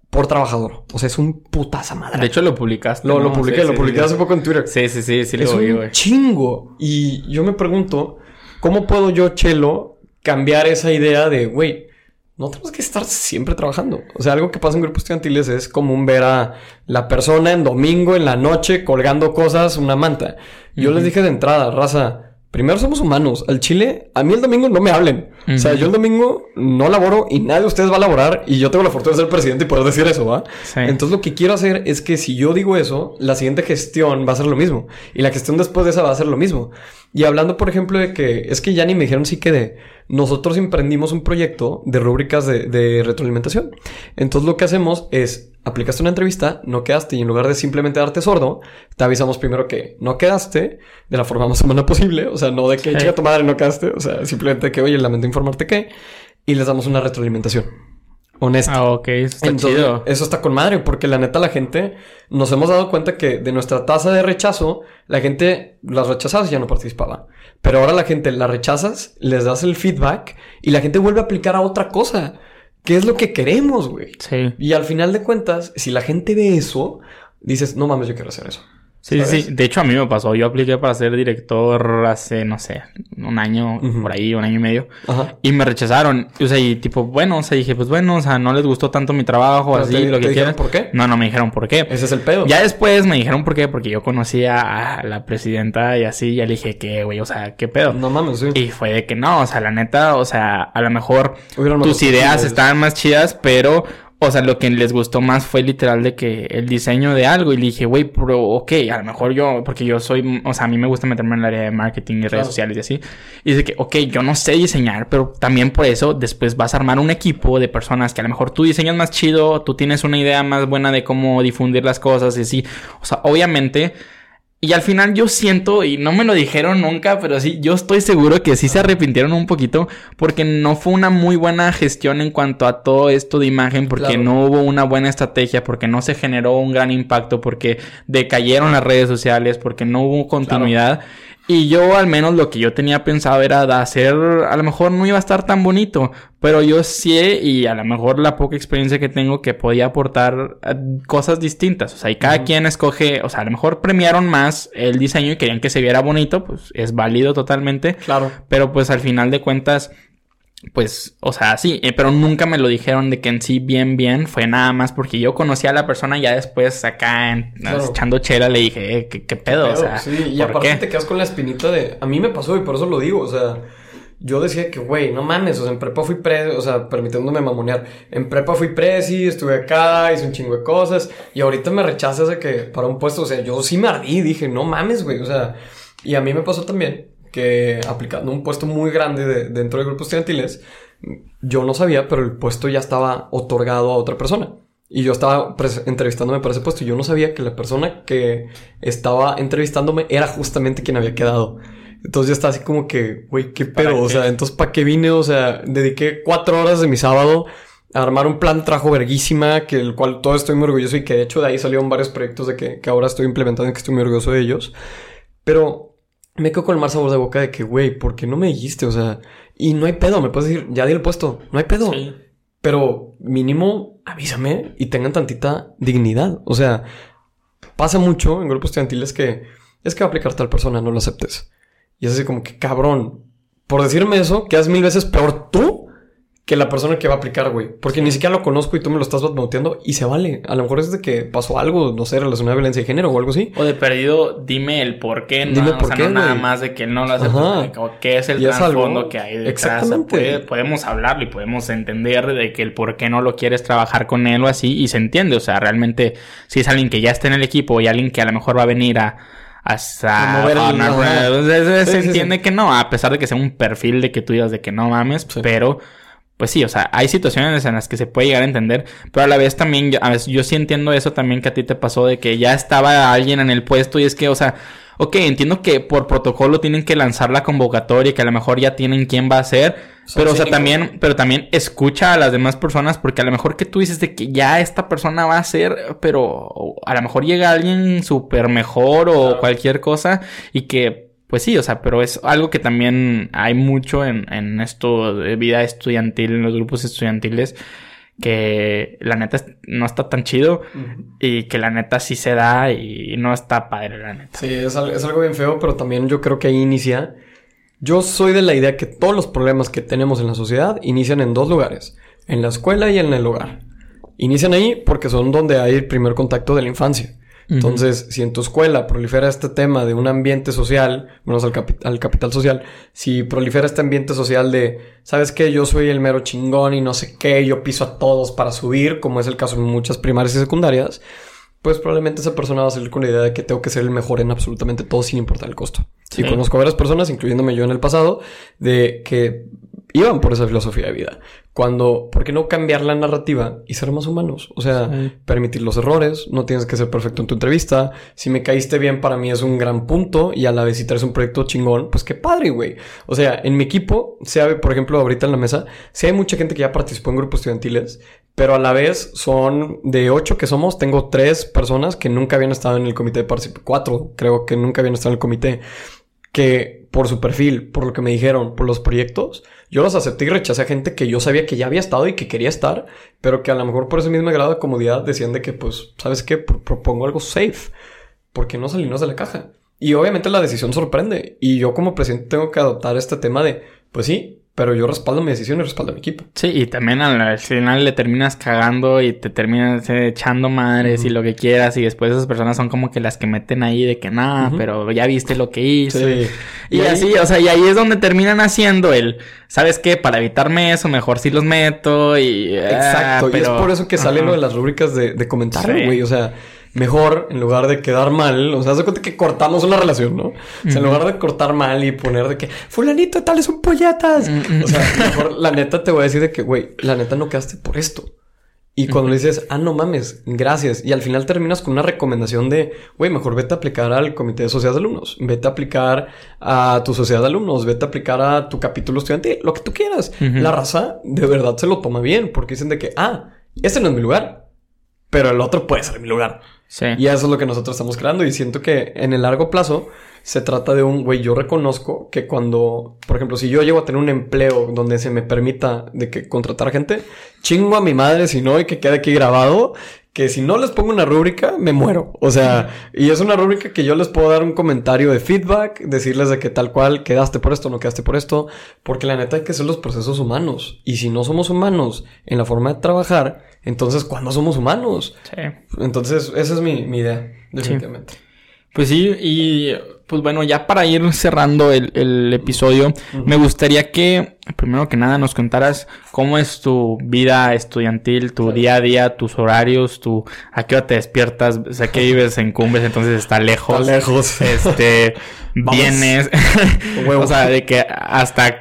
por trabajador. O sea, es un putaza madre. De hecho, lo publicaste. Lo, lo publiqué, lo publiqué hace poco en Twitter. Sí, sí, sí, sí, es un chingo. Y yo me pregunto, ¿cómo puedo yo, Chelo, cambiar esa idea de, güey, no tenemos que estar siempre trabajando. O sea, algo que pasa en grupos estudiantiles es común ver a la persona en domingo, en la noche, colgando cosas, una manta. Yo les dije de entrada, raza, Primero somos humanos. Al chile, a mí el domingo no me hablen. O sea, yo el domingo no laboro y nadie de ustedes va a laborar y yo tengo la fortuna de ser presidente y poder decir eso, ¿va? Entonces lo que quiero hacer es que si yo digo eso, la siguiente gestión va a ser lo mismo. Y la gestión después de esa va a ser lo mismo. Y hablando, por ejemplo, de que es que ya ni me dijeron sí que de nosotros emprendimos un proyecto de rúbricas de, de retroalimentación. Entonces lo que hacemos es aplicaste una entrevista, no quedaste y en lugar de simplemente darte sordo, te avisamos primero que no quedaste de la forma más humana posible, o sea, no de que chica tu madre no quedaste, o sea, simplemente que, oye, lamento informarte que, y les damos una retroalimentación. Honesta. Ah, ok, eso está chido. Eso está con madre, porque la neta, la gente nos hemos dado cuenta que de nuestra tasa de rechazo, la gente las rechazas y ya no participaba. Pero ahora la gente la rechazas, les das el feedback y la gente vuelve a aplicar a otra cosa. ¿Qué es lo que queremos, güey? Sí. Y al final de cuentas, si la gente ve eso, dices, no mames, yo quiero hacer eso. Sí, sí. De hecho, a mí me pasó. Yo apliqué para ser director hace, no sé, un año, por ahí, un año y medio. Ajá. Y me rechazaron. O sea, y tipo, bueno, o sea, dije, pues bueno, o sea, no les gustó tanto mi trabajo, así, lo que quieran. ¿Por qué? No, no me dijeron por qué. Ese es el pedo. Ya después me dijeron por qué, porque yo conocía a la presidenta y así, ya le dije que, güey, o sea, qué pedo. No mames, sí. Y fue de que no, o sea, la neta, o sea, a lo mejor tus ideas estaban más chidas, pero o sea, lo que les gustó más fue literal de que el diseño de algo. Y le dije, güey, pero ok, a lo mejor yo, porque yo soy, o sea, a mí me gusta meterme en el área de marketing y redes sociales y así. Y dice que, ok, yo no sé diseñar, pero también por eso después vas a armar un equipo de personas que a lo mejor tú diseñas más chido, tú tienes una idea más buena de cómo difundir las cosas y así. O sea, obviamente y al final yo siento, y no me lo dijeron nunca, pero sí, yo estoy seguro que sí se arrepintieron un poquito porque no fue una muy buena gestión en cuanto a todo esto de imagen, porque no hubo una buena estrategia, porque no se generó un gran impacto, porque decayeron las redes sociales, porque no hubo continuidad. Y yo al menos lo que yo tenía pensado era de hacer, a lo mejor no iba a estar tan bonito, pero yo sí y a lo mejor la poca experiencia que tengo que podía aportar eh, cosas distintas. O sea, y cada quien escoge, o sea, a lo mejor premiaron más el diseño y querían que se viera bonito, pues es válido totalmente. Claro. Pero pues al final de cuentas pues, o sea, sí, eh, pero nunca me lo dijeron de que en sí bien, bien, fue nada más porque yo conocí a la persona y ya después acá echando chela le dije, eh, ¿qué, pedo? O sea, sí, y aparte te quedas con la espinita de, a mí me pasó y por eso lo digo, o sea, yo decía que, güey, no mames, o sea, en prepa fui presi, o sea, permitiéndome mamonear, en prepa fui presi, estuve acá, hice un chingo de cosas y ahorita me rechazas de que para un puesto, o sea, yo sí me ardí, dije, no mames, güey, o sea, y a mí me pasó también que aplicando un puesto muy grande dentro de grupos estudiantiles, yo no sabía, pero el puesto ya estaba otorgado a otra persona. Y yo estaba entrevistándome para ese puesto y yo no sabía que la persona que estaba entrevistándome era justamente quien había quedado. Entonces ya está así como que, güey, qué pedo. O sea, entonces, ¿para qué vine? O sea, dediqué cuatro horas de mi sábado a armar un plan trajo verguísima, que el cual todo estoy muy orgulloso y que de hecho de ahí salieron varios proyectos de que, que ahora estoy implementando y que estoy muy orgulloso de ellos. Pero me quedo con el más sabor de boca de que, güey, ¿por qué no me dijiste? O sea, y no hay pedo, me puedes decir, ya di el puesto, no hay pedo. Pero mínimo avísame y tengan tantita dignidad. O sea, pasa mucho en grupos estudiantiles que es que va a aplicar tal persona, no lo aceptes. Y es así como que, cabrón, por decirme eso, quedas mil veces peor tú que la persona que va a aplicar, güey. Porque ni siquiera lo conozco y tú me lo estás batmoteando y se vale. A lo mejor es de que pasó algo, no sé, relacionado a violencia de género o algo así. O de perdido, dime el por qué. No, dime por qué, no nada más de que no lo hace. O qué es el trasfondo que hay detrás. Exactamente. podemos hablarlo y podemos entender de que el por qué no lo quieres trabajar con él o así y se entiende. O sea, realmente si es alguien que ya está en el equipo y alguien que a lo mejor va a venir a hasta se, entiende que no, a pesar de que sea un perfil de que tú digas de que no mames, pero pues sí, o sea, hay situaciones en las que se puede llegar a entender, pero a la vez también, a veces yo sí entiendo eso también que a ti te pasó de que ya estaba alguien en el puesto y es que, o sea, ok, entiendo que por protocolo tienen que lanzar la convocatoria y que a lo mejor ya tienen quién va a ser, pero o sea, también, pero también escucha a las demás personas porque a lo mejor que tú dices de que ya esta persona va a ser, pero a lo mejor llega alguien súper mejor o cualquier cosa y que pues sí, o sea, pero es algo que también hay mucho en, en esto de vida estudiantil, en los grupos estudiantiles, que la neta no está tan chido y que la neta sí se da y no está padre, la neta. Sí, es, es algo bien feo, pero también yo creo que ahí inicia. Yo soy de la idea que todos los problemas que tenemos en la sociedad inician en dos lugares, en la escuela y en el hogar. Inician ahí porque son donde hay el primer contacto de la infancia. Entonces, si en tu escuela prolifera este tema de un ambiente social, menos al, al, capital social, si prolifera este ambiente social de, ¿sabes qué? Yo soy el mero chingón y no sé qué, yo piso a todos para subir, como es el caso en muchas primarias y secundarias, pues probablemente esa persona va a salir con la idea de que tengo que ser el mejor en absolutamente todo sin importar el costo. Y conozco a varias personas, incluyéndome yo en el pasado, de que iban por esa filosofía de vida. Cuando, ¿por qué no cambiar la narrativa y ser más humanos? O sea, permitir los errores, no tienes que ser perfecto en tu entrevista. Si me caíste bien, para mí es un gran punto y a la vez si traes un proyecto chingón, pues qué padre, güey. O sea, en mi equipo, se ve, por ejemplo, ahorita en la mesa, sí hay mucha gente que ya participó en grupos estudiantiles, pero a la vez son de ocho que somos, tengo tres personas que nunca habían estado en el comité de participación, cuatro creo que nunca habían estado en el comité, que por su perfil, por lo que me dijeron, por los proyectos, yo los acepté y rechacé a gente que yo sabía que ya había estado y que quería estar, pero que a lo mejor por ese mismo grado de comodidad decían de que, pues, ¿sabes qué? Propongo algo safe. porque no salirnos de la caja? Y obviamente la decisión sorprende. Y yo como presidente tengo que adoptar este tema de, pues sí, pero yo respaldo mi decisión y respaldo a mi equipo. Sí, y también al final le terminas cagando y te terminas echando madres y lo que quieras. Y después esas personas son como que las que meten ahí de que nada, pero ya viste lo que hice. Sí. Y, así, o sea, y ahí es donde terminan haciendo el, ¿sabes qué? Para evitarme eso, mejor sí los meto y... Ah, Exacto, y es por eso que sale lo de las rúbricas de, de comentario, güey. O sea, mejor, en lugar de quedar mal, o sea, se cuenta que cortamos una relación, ¿no? O sea, en lugar de cortar mal y poner de que, fulanito, tales son polletas. O sea, mejor la neta te voy a decir de que, güey, la neta no quedaste por esto. Y cuando le dices, ah, no mames, gracias. Y al final terminas con una recomendación de, güey, mejor vete a aplicar al comité de sociedad de alumnos, vete a aplicar a tu sociedad de alumnos, vete a aplicar a tu capítulo estudiantil, lo que tú quieras. La raza de verdad se lo toma bien porque dicen de que, ah, este no es mi lugar, pero el otro puede ser mi lugar. Y eso es lo que nosotros estamos creando. Y siento que en el largo plazo se trata de un, güey, yo reconozco que cuando, por ejemplo, si yo llego a tener un empleo donde se me permita de que contratar gente, chingo a mi madre si no y que quede aquí grabado, que si no les pongo una rúbrica, me muero. O sea, y es una rúbrica que yo les puedo dar un comentario de feedback, decirles de que tal cual quedaste por esto, no quedaste por esto, porque la neta hay que ser los procesos humanos. Y si no somos humanos en la forma de trabajar, entonces, ¿cuándo somos humanos? Sí. Entonces, esa es mi, idea, definitivamente. Pues sí, y pues bueno, ya para ir cerrando el, episodio, me gustaría que, primero que nada, nos contaras cómo es tu vida estudiantil, tu día a día, tus horarios, tu a qué hora te despiertas, o sea, que vives en Cumbres, entonces está lejos. Está lejos. Este, vienes, o sea, de que hasta,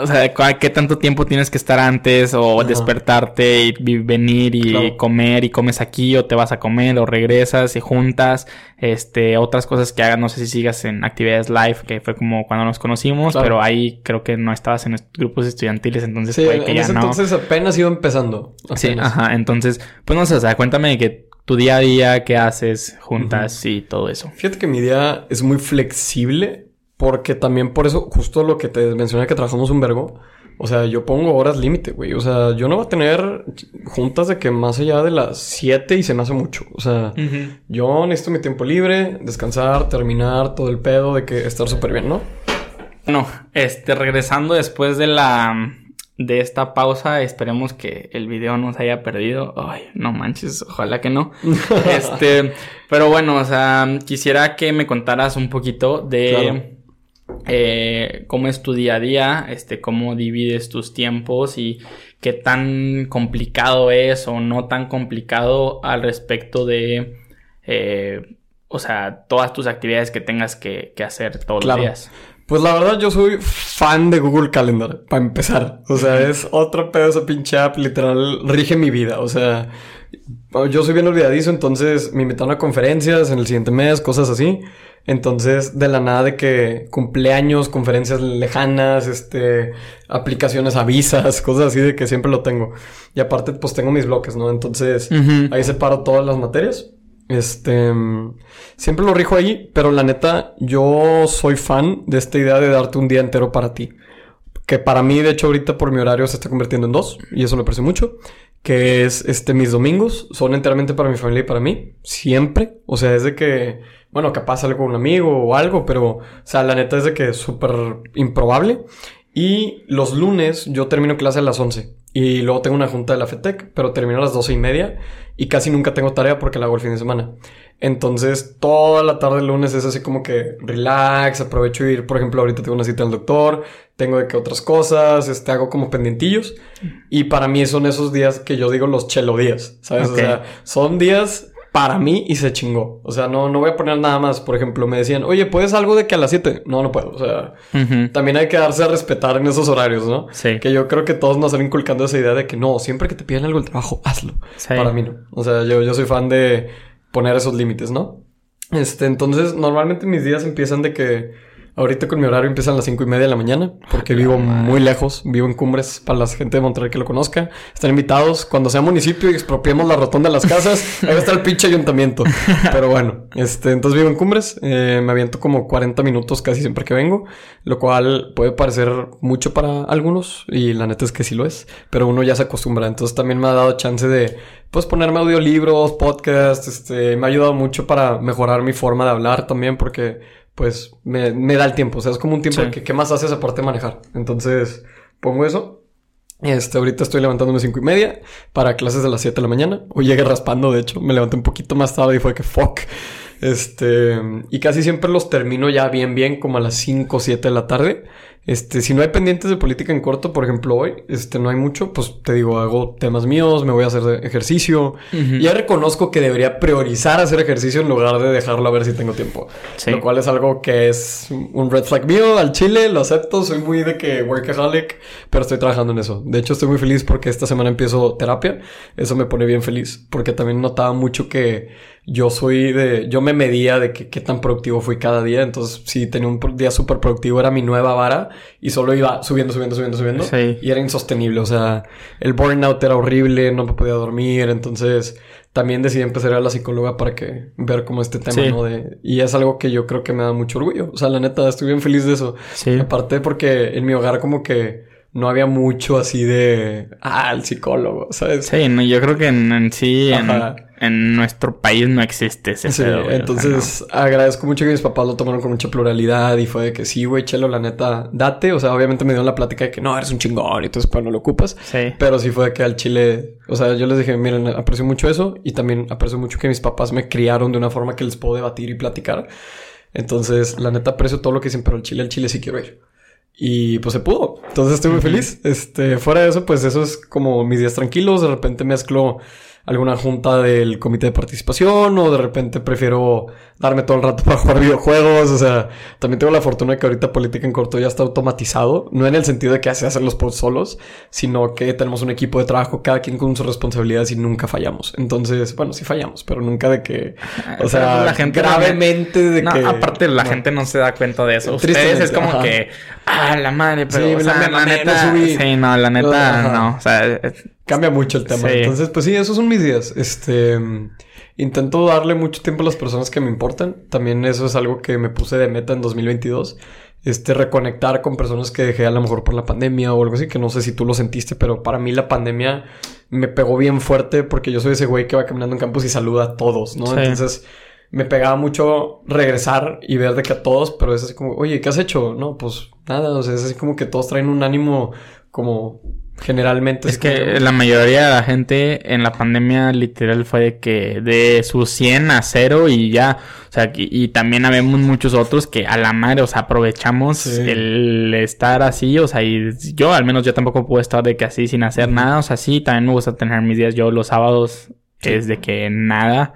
o sea, qué tanto tiempo tienes que estar antes o despertarte y, venir y comer y comes aquí o te vas a comer o regresas y juntas, este, otras cosas que hagas, no sé si sigas en actividades live, que fue como cuando nos conocimos, pero ahí creo que no estabas en grupos estudiantiles, entonces sí, que ya entonces apenas iba empezando. Sí, ajá, entonces, pues no sé, o sea, cuéntame de que tu día a día, qué haces, juntas y todo eso. Fíjate que mi día es muy flexible porque también por eso, justo lo que te mencioné que trabajamos un vergo, o sea, yo pongo horas límite, güey. O sea, yo no voy a tener juntas de que más allá de las 7 y se me hace mucho. O sea, yo necesito mi tiempo libre, descansar, terminar todo el pedo de que estar súper bien, ¿no? Bueno, este, regresando después de la de esta pausa, esperemos que el video no se haya perdido. Ay, no manches, ojalá que no. este, pero bueno, o sea, quisiera que me contaras un poquito de eh, cómo es tu día a día, este, cómo divides tus tiempos y qué tan complicado es o no tan complicado al respecto de, eh, o sea, todas tus actividades que tengas que, hacer todos los días. Pues la verdad yo soy fan de Google Calendar, para empezar. O sea, es otro pedo esa pinche app, literal, rige mi vida. O sea, yo soy bien olvidadizo, entonces me invitaron a conferencias en el siguiente mes, cosas así. Entonces, de la nada de que cumpleaños, conferencias lejanas, este, aplicaciones avisas, cosas así de que siempre lo tengo. Y aparte, pues tengo mis bloques, ¿no? Entonces, ahí separo todas las materias. Este, siempre lo rijo ahí, pero la neta, yo soy fan de esta idea de darte un día entero para ti. Que para mí, de hecho, ahorita por mi horario se está convirtiendo en dos, y eso lo aprecio mucho. Que es, este, mis domingos son enteramente para mi familia y para mí. Siempre. O sea, es de que bueno, capaz salgo con un amigo o algo, pero, o sea, la neta es de que es súper improbable. Y los lunes yo termino clase a las 11. Y luego tengo una junta de la FETEC, pero termino a las 12 y media. Y casi nunca tengo tarea porque la hago el fin de semana. Entonces, toda la tarde del lunes es así como que relax, aprovecho de ir, por ejemplo, ahorita tengo una cita al doctor, tengo de que otras cosas, este, hago como pendientillos. Y para mí son esos días que yo digo los chelo días, ¿sabes? O sea, son días para mí y se chingó. O sea, no, no voy a poner nada más. Por ejemplo, me decían, oye, ¿puedes algo de que a las 7? No, no puedo. O sea, también hay que darse a respetar en esos horarios, ¿no? Sí. Que yo creo que todos nos están inculcando esa idea de que no, siempre que te piden algo el trabajo, hazlo. Para mí no. O sea, yo, yo soy fan de poner esos límites, ¿no? Este, entonces, normalmente mis días empiezan de que Ahorita con mi horario empiezan a las cinco y media de la mañana, porque vivo muy lejos, vivo en Cumbres, para la gente de Monterrey que lo conozca. Están invitados, cuando sea municipio y expropiemos la rotonda de las casas, ahí está el pinche ayuntamiento. Pero bueno, este, entonces vivo en Cumbres, eh, me aviento como 40 minutos casi siempre que vengo, lo cual puede parecer mucho para algunos, y la neta es que sí lo es, pero uno ya se acostumbra, entonces también me ha dado chance de, pues ponerme audiolibros, podcasts, este, me ha ayudado mucho para mejorar mi forma de hablar también, porque pues me, me, da el tiempo. O sea, es como un tiempo que ¿qué más haces aparte de manejar? Entonces, pongo eso. Este, ahorita estoy levantándome cinco y media para clases de las 7 de la mañana. Hoy llegué raspando, de hecho. Me levanté un poquito más tarde y fue que fuck. Este, y casi siempre los termino ya bien, bien, como a las 5 o 7 de la tarde. Este, si no hay pendientes de política en corto, por ejemplo, hoy, este, no hay mucho, pues te digo, hago temas míos, me voy a hacer ejercicio. Ya reconozco que debería priorizar hacer ejercicio en lugar de dejarlo a ver si tengo tiempo. Lo cual es algo que es un red flag mío al chile, lo acepto, soy muy de que workaholic, pero estoy trabajando en eso. De hecho, estoy muy feliz porque esta semana empiezo terapia. Eso me pone bien feliz, porque también notaba mucho que yo soy de, yo me medía de que, qué tan productivo fui cada día. Entonces, si tenía un día súper productivo, era mi nueva vara y solo iba subiendo, subiendo, subiendo, subiendo. Y era insostenible. O sea, el burnout era horrible, no me podía dormir. Entonces, también decidí empezar a la psicóloga para que ver como este tema, ¿no? De, y es algo que yo creo que me da mucho orgullo. O sea, la neta, estoy bien feliz de eso. Sí. Aparte porque en mi hogar como que no había mucho así de, ah, el psicólogo, ¿sabes? Sí, no, yo creo que en, sí, en, nuestro país no existe ese Sí, entonces agradezco mucho que mis papás lo tomaron con mucha pluralidad y fue de que sí, güey, chelo, la neta, date. O sea, obviamente me dieron la plática de que no, eres un chingón y entonces pues no lo ocupas. Sí. Pero sí fue de que al chile, o sea, yo les dije, miren, aprecio mucho eso y también aprecio mucho que mis papás me criaron de una forma que les puedo debatir y platicar. Entonces, la neta aprecio todo lo que dicen, pero al chile, al chile sí quiero ir. Y pues se pudo. Entonces estoy muy feliz. Este, fuera de eso, pues eso es como mis días tranquilos. De repente mezclo alguna junta del comité de participación o de repente prefiero darme todo el rato para jugar videojuegos. O sea, también tengo la fortuna de que ahorita Política en Corto ya está automatizado. No en el sentido de que hace hacer los posts solos, sino que tenemos un equipo de trabajo, cada quien con sus responsabilidades y nunca fallamos. Entonces, bueno, sí fallamos, pero nunca de que, o sea, la gente gravemente de que... Aparte, la gente no se da cuenta de eso. Ustedes es como que, ah, la madre, pero, sí, la, neta, sí, no, la neta, no, o sea... Cambia mucho el tema. Entonces, pues sí, esos son mis días. Este... Intento darle mucho tiempo a las personas que me importan. También eso es algo que me puse de meta en 2022. Este, reconectar con personas que dejé a lo mejor por la pandemia o algo así, que no sé si tú lo sentiste, pero para mí la pandemia me pegó bien fuerte porque yo soy ese güey que va caminando en campus y saluda a todos, ¿no? Entonces me pegaba mucho regresar y ver de que a todos, pero es así como, oye, ¿qué has hecho? No, pues nada, o sea, es así como que todos traen un ánimo como Generalmente. Es que la mayoría de la gente en la pandemia literal fue de que de su 100 a 0 y ya. O sea, y, también habemos muchos otros que a la madre, o sea, aprovechamos el estar así. O sea, y yo al menos yo tampoco puedo estar de que así sin hacer nada. O sea, sí, también me gusta tener mis días. Yo los sábados es de que nada.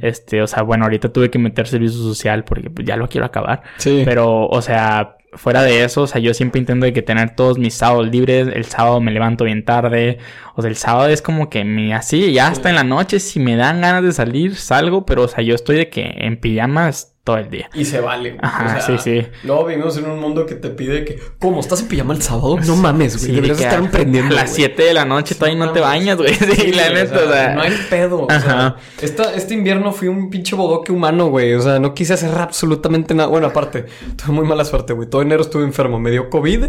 Este, o sea, bueno, ahorita tuve que meter servicio social porque pues, ya lo quiero acabar. Sí. Pero, o sea, fuera de eso, o sea, yo siempre intento de que tener todos mis sábados libres. El sábado me levanto bien tarde. O sea, el sábado es como que me así, ya hasta en la noche, si me dan ganas de salir, salgo, pero o sea, yo estoy de que en pijamas todo el día. Y se vale. Ajá, sí, sí. Luego vivimos en un mundo que te pide que, ¿cómo? ¿Estás en pijama el sábado? No mames, güey. Deberías estar emprendiendo. A las 7 de la noche todavía no, te bañas, güey. Sí, la neta, o sea, No hay pedo. Ajá. O sea, este invierno fui un pinche bodoque humano, güey. O sea, no quise hacer absolutamente nada. Bueno, aparte, tuve muy mala suerte, güey. Todo enero estuve enfermo. Me dio COVID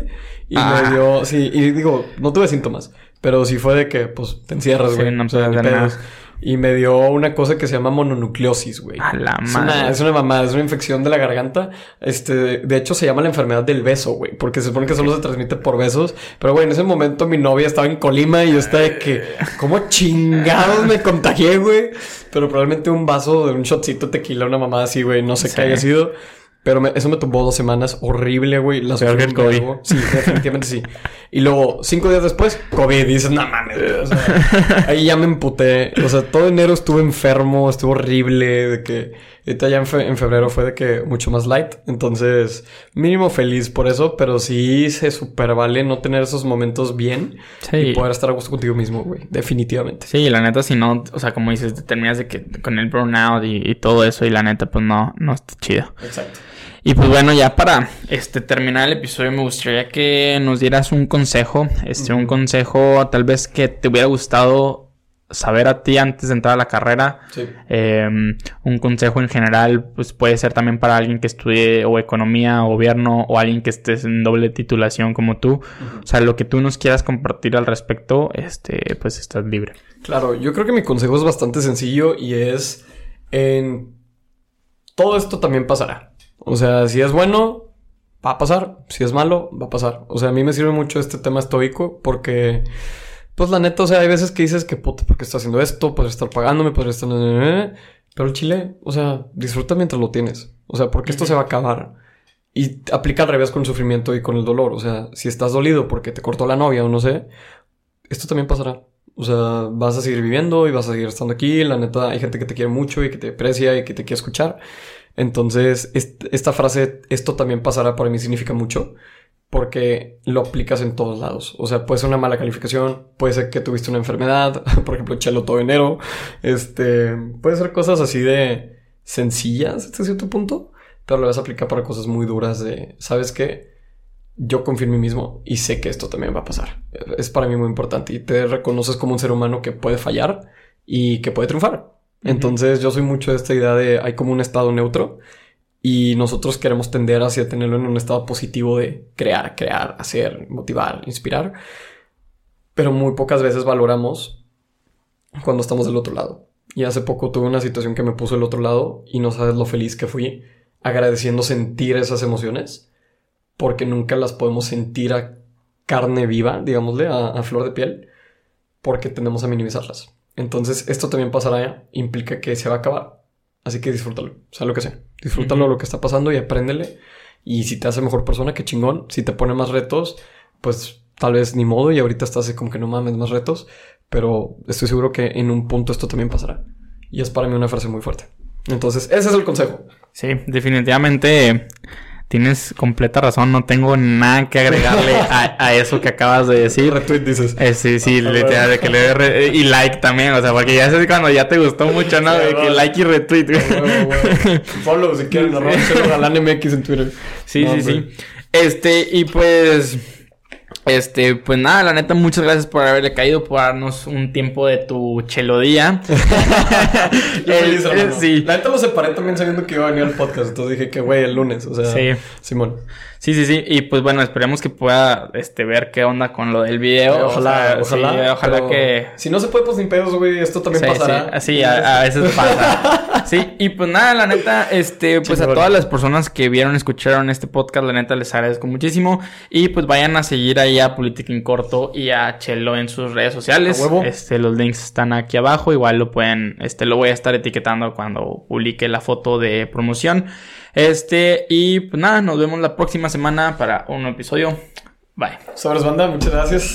y me ah. dio. Sí, y digo, no tuve síntomas. Pero sí fue de que, pues, te encierras, güey. Sí, no, o sea, y me dio una cosa que se llama mononucleosis, güey. A la es Una, es una mamada, es una infección de la garganta. Este, de hecho, se llama la enfermedad del beso, güey. Porque se supone que solo se transmite por besos. Pero, güey, en ese momento mi novia estaba en Colima y yo estaba de que, ¿cómo chingados me contagié, güey? Pero probablemente un vaso de un shotcito tequila, una mamada así, güey. No sé qué haya sido. Pero eso me tumbó dos semanas. Horrible, güey. Las Peor que COVID. Sí, definitivamente sí. Y luego, cinco días después, COVID. Y dices, no mames. O sea, ahí ya me emputé. O sea, todo enero estuve enfermo. Estuvo horrible. De que... Ahorita ya en, febrero fue de que mucho más light. Entonces, mínimo feliz por eso. Pero sí se super vale no tener esos momentos bien. Sí. Y poder estar a gusto contigo mismo, güey. Definitivamente. Sí, la neta, si no... O sea, como dices, te terminas de que... Con el burnout y, y todo eso. Y la neta, pues no... No está chido. Exacto. Y pues bueno, ya para este terminar el episodio me gustaría que nos dieras un consejo, este un consejo tal vez que te hubiera gustado saber a ti antes de entrar a la carrera. Sí. Em, un consejo en general, pues puede ser también para alguien que estudie o economía, o gobierno, o alguien que estés en doble titulación como tú. O sea, lo que tú nos quieras compartir al respecto, este, pues estás libre. Claro, yo creo que mi consejo es bastante sencillo y es en todo esto también pasará. O sea, si es bueno, va a pasar. Si es malo, va a pasar. O sea, a mí me sirve mucho este tema estoico porque, pues la neta, o sea, hay veces que dices que, puta, ¿por qué está haciendo esto? Podría estar pagándome, podría estar... Pero el chile, o sea, disfruta mientras lo tienes. O sea, porque esto se va a acabar. Y aplica al revés con el sufrimiento y con el dolor. O sea, si estás dolido porque te cortó la novia o no sé, esto también pasará. O sea, vas a seguir viviendo y vas a seguir estando aquí. La neta, hay gente que te quiere mucho y que te aprecia y que te quiere escuchar. Entonces, esta frase, esto también pasará para mí, significa mucho porque lo aplicas en todos lados. O sea, puede ser una mala calificación, puede ser que tuviste una enfermedad, por ejemplo, chelo todo enero. Este, puede ser cosas así de sencillas hasta cierto punto, pero lo vas a aplicar para cosas muy duras de, ¿sabes qué? yo confío en mí mismo y sé que esto también va a pasar. Es para mí muy importante y te reconoces como un ser humano que puede fallar y que puede triunfar. Entonces yo soy mucho de esta idea de hay como un estado neutro y nosotros queremos tender hacia tenerlo en un estado positivo de crear, crear, hacer, motivar, inspirar. Pero muy pocas veces valoramos cuando estamos del otro lado. Y hace poco tuve una situación que me puso del otro lado y no sabes lo feliz que fui agradeciendo sentir esas emociones porque nunca las podemos sentir a carne viva, digámosle, a, flor de piel, porque tendemos a minimizarlas. Entonces, esto también pasará, implica que se va a acabar. Así que disfrútalo, sea lo que sea. Disfrútalo lo que está pasando y apréndele. Y si te hace mejor persona, qué chingón. Si te pone más retos, pues tal vez ni modo y ahorita estás como que no mames más retos. Pero estoy seguro que en un punto esto también pasará. Y es para mí una frase muy fuerte. Entonces, ese es el consejo. Sí, definitivamente Tienes completa razón, no tengo nada que agregarle a, eso que acabas de decir. Retweet dices. Eh, sí, sí, ah, de que le re y like también, o sea, porque ya sé cuando ya te gustó mucho, ¿no? De que like y retweet. Follow si quieren, arroba galán MX en Twitter. Sí, sí, sí. Este, y pues este, pues nada, la neta, muchas gracias por haberle caído, por darnos un tiempo de tu chelodía. Yo feliz, sí. La neta lo separé también sabiendo que iba a venir al podcast, entonces dije que, güey, el lunes, o sea, sí. Simón. Sí, sí, sí. Y pues bueno, esperemos que pueda este, ver qué onda con lo del video. ojalá, ojalá. ojalá que. Si no se puede, pues sin pedos, güey. Esto también pasará. Sí, a, veces pasa. sí, y pues nada, la neta, este, pues a todas las personas que vieron, escucharon este podcast, la neta les agradezco muchísimo. Y pues vayan a seguir ahí a Política en Corto y a Chelo en sus redes sociales. Este, los links están aquí abajo. Igual lo pueden, este, lo voy a estar etiquetando cuando publique la foto de promoción. Este, y pues nada, nos vemos la próxima semana para un nuevo episodio. Bye. Sobres banda, muchas gracias.